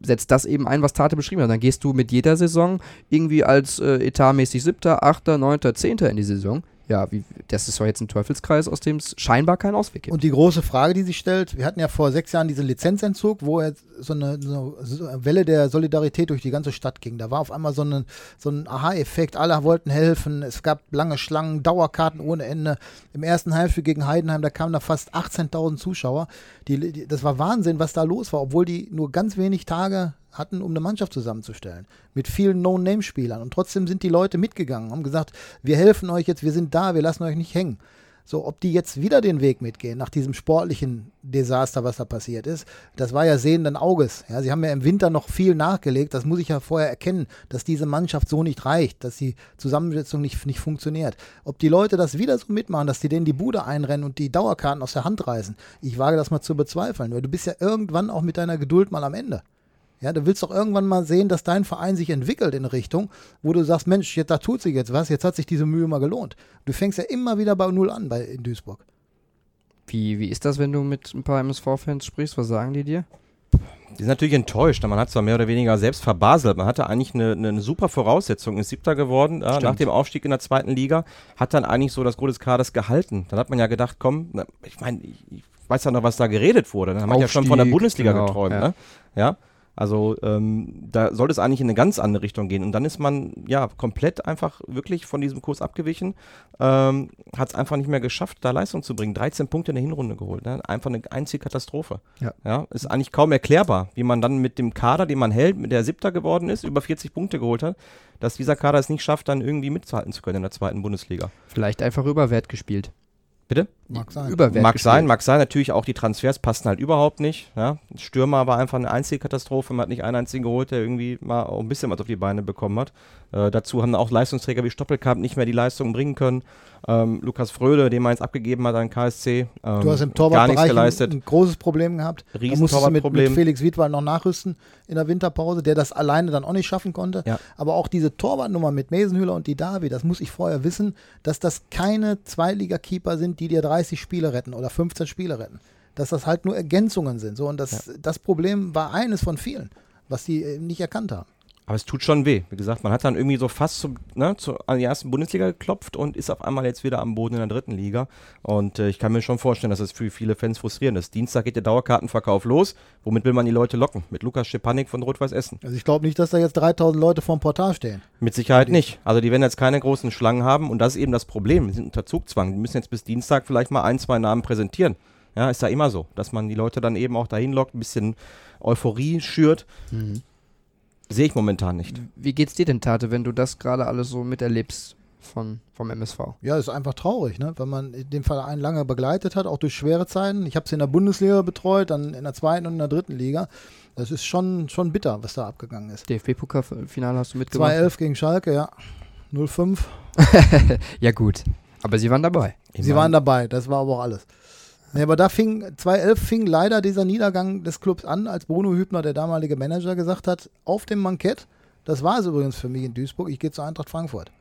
setzt das eben ein, was Tate beschrieben hat. Dann gehst du mit jeder Saison irgendwie als äh, etatmäßig siebter, achter, neunter, zehnter in die Saison ja, wie, das ist doch jetzt ein Teufelskreis, aus dem es scheinbar keinen Ausweg gibt. Und die große Frage, die sich stellt, wir hatten ja vor sechs Jahren diesen Lizenzentzug, wo jetzt so eine, so eine, Welle der Solidarität durch die ganze Stadt ging. Da war auf einmal so, eine, so ein Aha-Effekt, alle wollten helfen, es gab lange Schlangen, Dauerkarten ohne Ende. Im ersten Heimspiel gegen Heidenheim, da kamen da fast 18.000 Zuschauer. Die, die, das war Wahnsinn, was da los war, obwohl die nur ganz wenig Tage hatten, um eine Mannschaft zusammenzustellen. Mit vielen No-Name-Spielern. Und trotzdem sind die Leute mitgegangen, haben gesagt, wir helfen euch jetzt, wir sind da, wir lassen euch nicht hängen. So, ob die jetzt wieder den Weg mitgehen, nach diesem sportlichen Desaster, was da passiert ist, das war ja sehenden Auges. Ja, sie haben ja im Winter noch viel nachgelegt. Das muss ich ja vorher erkennen, dass diese Mannschaft so nicht reicht, dass die Zusammensetzung nicht, nicht funktioniert. Ob die Leute das wieder so mitmachen, dass die denen die Bude einrennen und die Dauerkarten aus der Hand reißen, ich wage das mal zu bezweifeln, weil du bist ja irgendwann auch mit deiner Geduld mal am Ende. Ja, du willst doch irgendwann mal sehen, dass dein Verein sich entwickelt in eine Richtung, wo du sagst, Mensch, jetzt, da tut sich jetzt was, jetzt hat sich diese Mühe mal gelohnt. Du fängst ja immer wieder bei Null an bei, in Duisburg. Wie, wie ist das, wenn du mit ein paar MSV-Fans sprichst? Was sagen die dir? Die sind natürlich enttäuscht. Man hat zwar mehr oder weniger selbst verbaselt. Man hatte eigentlich eine, eine super Voraussetzung, ist siebter geworden äh, nach dem Aufstieg in der zweiten Liga, hat dann eigentlich so das Gros des Kaders gehalten. Dann hat man ja gedacht, komm, ich meine, ich, ich, weiß ja noch, was da geredet wurde. Dann haben wir ja schon von der Bundesliga genau, geträumt. Ja. Ne? ja? Also ähm, da sollte es eigentlich in eine ganz andere Richtung gehen. Und dann ist man ja komplett einfach wirklich von diesem Kurs abgewichen, ähm, hat es einfach nicht mehr geschafft, da Leistung zu bringen. 13 Punkte in der Hinrunde geholt. Ne? Einfach eine einzige Katastrophe. Ja. ja. Ist eigentlich kaum erklärbar, wie man dann mit dem Kader, den man hält, mit der Siebter geworden ist, über 40 Punkte geholt hat, dass dieser Kader es nicht schafft, dann irgendwie mitzuhalten zu können in der zweiten Bundesliga. Vielleicht einfach über Wert gespielt. Bitte? Mag sein. Überwert mag sein, mag sein. Natürlich auch die Transfers passten halt überhaupt nicht. Ja. Stürmer war einfach eine einzige Katastrophe. Man hat nicht einen einzigen geholt, der irgendwie mal auch ein bisschen was auf die Beine bekommen hat. Äh, dazu haben auch Leistungsträger wie Stoppelkamp nicht mehr die Leistung bringen können. Ähm, Lukas Fröde, den man jetzt abgegeben hat an KSC. Ähm, du hast im Torwartbereich ein, ein, großes Problem gehabt. Riesen da musstest du mit, mit Felix Wiedwald noch nachrüsten in der Winterpause, der das alleine dann auch nicht schaffen konnte. Ja. Aber auch diese Torwartnummer mit Mesenhüller und die Davi, das muss ich vorher wissen, dass das keine Zweiliga-Keeper sind, die dir 30 Spiele retten oder 15 Spiele retten. Dass das halt nur Ergänzungen sind. So, und das, ja. das Problem war eines von vielen, was die äh, nicht erkannt haben. Aber es tut schon weh. Wie gesagt, man hat dann irgendwie so fast zum, ne, zu, an die ersten Bundesliga geklopft und ist auf einmal jetzt wieder am Boden in der dritten Liga. Und äh, ich kann mir schon vorstellen, dass es für viele Fans frustrierend ist. Dienstag geht der Dauerkartenverkauf los. Womit will man die Leute locken? Mit Lukas Schepanik von Rot-Weiß Essen. Also ich glaube nicht, dass da jetzt 3000 Leute vorm Portal stehen. Mit Sicherheit nicht. Also die werden jetzt keine großen Schlangen haben und das ist eben das Problem. Wir sind unter Zugzwang. Die müssen jetzt bis Dienstag vielleicht mal ein, zwei Namen präsentieren. Ja, ist ja immer so, dass man die Leute dann eben auch dahin lockt, ein bisschen Euphorie schürt. Mhm. Sehe ich momentan nicht. Wie geht's dir denn, Tate, wenn du das gerade alles so miterlebst von, vom MSV? Ja, ist einfach traurig, ne? wenn man den Verein lange begleitet hat, auch durch schwere Zeiten. Ich habe es in der Bundesliga betreut, dann in der zweiten und in der dritten Liga. Das ist schon, schon bitter, was da abgegangen ist. DFB-Pokalfinale hast du mitgemacht? 2-11 gegen Schalke, ja. 0-5. ja, gut. Aber sie waren dabei. Sie waren dabei, das war aber auch alles. Nee, aber da fing, 2011 fing leider dieser Niedergang des Clubs an, als Bruno Hübner, der damalige Manager, gesagt hat, auf dem Mankett, das war es übrigens für mich in Duisburg, ich gehe zur Eintracht Frankfurt.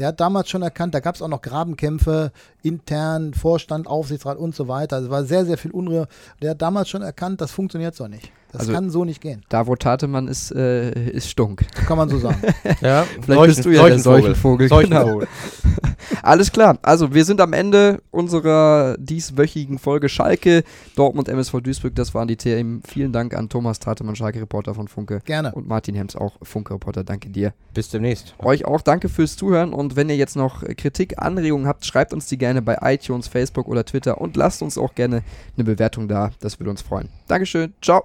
Der hat damals schon erkannt, da gab es auch noch Grabenkämpfe, intern, Vorstand, Aufsichtsrat und so weiter. Es war sehr, sehr viel Unruhe. Der hat damals schon erkannt, das funktioniert so nicht. Das also, kann so nicht gehen. Da, wo Tatemann ist, äh, ist Stunk. Kann man so sagen. ja, vielleicht Seuchen, bist du ja der Seuchenvogel. Seuchenvogel. Genau. Alles klar. Also, wir sind am Ende unserer dieswöchigen Folge Schalke, Dortmund, MSV Duisburg. Das waren die Themen. Vielen Dank an Thomas Tatemann, Schalke-Reporter von Funke. Gerne. Und Martin Hems, auch Funke-Reporter. Danke dir. Bis demnächst. Euch auch danke fürs Zuhören. Und wenn ihr jetzt noch Kritik, Anregungen habt, schreibt uns die gerne bei iTunes, Facebook oder Twitter und lasst uns auch gerne eine Bewertung da. Das würde uns freuen. Dankeschön. Ciao.